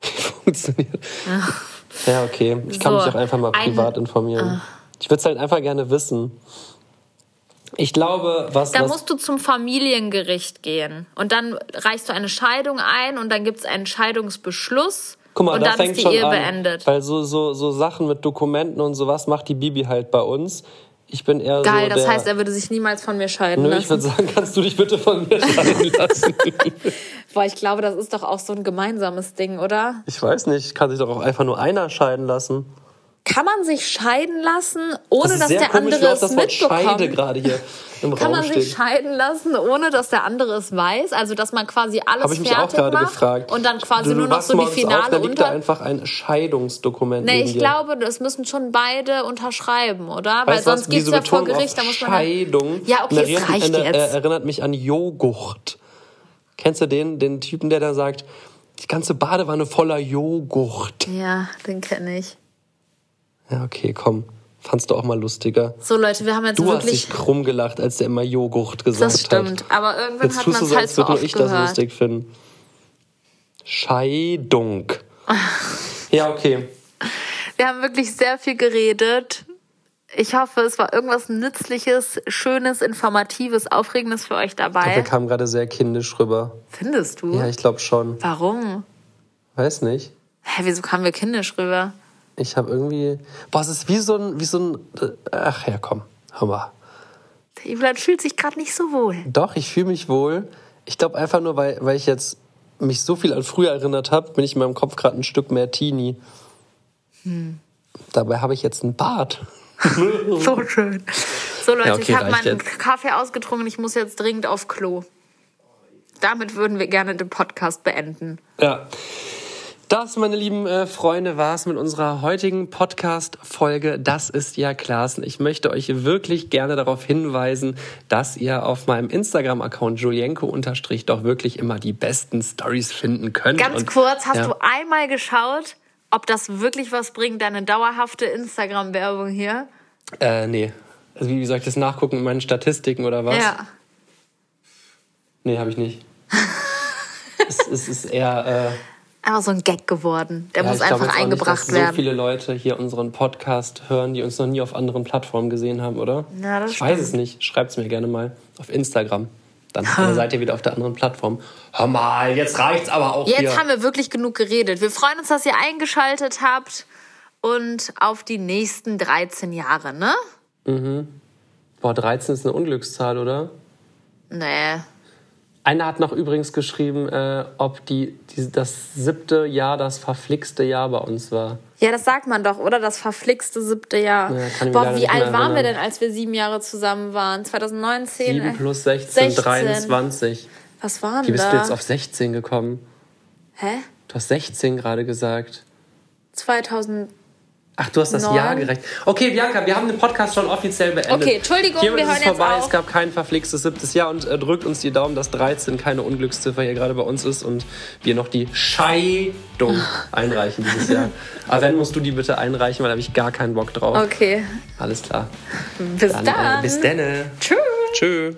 Funktioniert. Ja. ja, okay. Ich kann so, mich auch einfach mal privat informieren. Äh. Ich würde es halt einfach gerne wissen. Ich glaube, was. Da was musst du zum Familiengericht gehen. Und dann reichst du eine Scheidung ein und dann gibt es einen Scheidungsbeschluss. Guck mal, und da dann fängt ist die Ehe an, beendet. Weil so, so, so Sachen mit Dokumenten und sowas macht die Bibi halt bei uns. Ich bin eher Geil, so. Geil, das heißt, er würde sich niemals von mir scheiden Nö, lassen. Ich würde sagen, kannst du dich bitte von mir scheiden lassen? Boah, ich glaube, das ist doch auch so ein gemeinsames Ding, oder? Ich weiß nicht, kann sich doch auch einfach nur einer scheiden lassen kann man sich scheiden lassen, ohne das dass der komisch, andere es das mitbekommt? Scheide gerade hier im kann Raum man sich scheiden lassen, ohne dass der andere es weiß? Also dass man quasi alles ich mich fertig auch macht gefragt. und dann quasi du, nur noch so die finale auf, da liegt da einfach ein Scheidungsdokument. Nee, ich glaube, das müssen schon beide unterschreiben, oder? Weißt Weil sonst geht es ja vor Gericht, da muss man Scheidung. Ja, okay, es reicht jetzt. Er erinnert mich an Joghurt. Kennst du den, den Typen, der da sagt, die ganze Badewanne voller Joghurt? Ja, den kenne ich. Ja, okay, komm. Fandst du auch mal lustiger? So, Leute, wir haben jetzt du wirklich... Du hast dich krumm gelacht, als der immer Joghurt gesagt hat. Das stimmt, hat. aber irgendwann jetzt hat man es halt so oft nur ich gehört. das lustig finden. Scheidung. ja, okay. Wir haben wirklich sehr viel geredet. Ich hoffe, es war irgendwas Nützliches, Schönes, Informatives, Aufregendes für euch dabei. Ich glaube, wir kamen gerade sehr kindisch rüber. Findest du? Ja, ich glaube schon. Warum? Weiß nicht. Hä, wieso kamen wir kindisch rüber? Ich habe irgendwie. Boah, es ist wie so ein. Wie so ein ach ja, komm, hör mal. Der Julian fühlt sich gerade nicht so wohl. Doch, ich fühle mich wohl. Ich glaube einfach nur, weil, weil ich jetzt mich so viel an früher erinnert habe, bin ich in meinem Kopf gerade ein Stück mehr Teenie. Hm. Dabei habe ich jetzt einen Bart. so schön. So Leute, ja, okay, ich habe meinen jetzt. Kaffee ausgetrunken. Ich muss jetzt dringend auf Klo. Damit würden wir gerne den Podcast beenden. Ja. Das, meine lieben äh, Freunde, war es mit unserer heutigen Podcast-Folge. Das ist ja Klassen. Ich möchte euch wirklich gerne darauf hinweisen, dass ihr auf meinem Instagram-Account Julienko unterstrich doch wirklich immer die besten Stories finden könnt. Ganz Und, kurz, hast ja. du einmal geschaut, ob das wirklich was bringt, deine dauerhafte Instagram-Werbung hier? Äh, nee. Also wie soll ich das nachgucken in meinen Statistiken oder was? Ja. Nee, habe ich nicht. es, es, ist eher... Äh, einfach so ein Gag geworden. Der ja, muss einfach eingebracht nicht, dass werden. so viele Leute hier unseren Podcast hören, die uns noch nie auf anderen Plattformen gesehen haben, oder? Ja, das ich stimmt. weiß es nicht. Schreibt es mir gerne mal auf Instagram. Dann seid ihr wieder auf der anderen Plattform. Hör mal, jetzt reicht's aber auch Jetzt hier. haben wir wirklich genug geredet. Wir freuen uns, dass ihr eingeschaltet habt und auf die nächsten 13 Jahre, ne? Mhm. Boah, 13 ist eine Unglückszahl, oder? Nee. Einer hat noch übrigens geschrieben, äh, ob die, die, das siebte Jahr das verflixte Jahr bei uns war. Ja, das sagt man doch, oder? Das verflixte siebte Jahr. Ja, Boah, wie alt waren wir denn, als wir sieben Jahre zusammen waren? 2019? 7 plus 16, 16. 23. Was waren da? Wie bist du jetzt auf 16 gekommen? Hä? Du hast 16 gerade gesagt. 2000. Ach, du hast das Jahr gerechnet. Okay, Bianca, wir haben den Podcast schon offiziell beendet. Okay, Entschuldigung, Hiermit wir hören ist es vorbei. Es gab kein verflixtes siebtes Jahr und äh, drückt uns die Daumen, dass 13 keine Unglücksziffer hier gerade bei uns ist und wir noch die Scheidung einreichen dieses Jahr. Aber wenn, musst du die bitte einreichen, weil da habe ich gar keinen Bock drauf. Okay. Alles klar. Bis dann. dann. Äh, bis dann. Tschüss. Tschüss.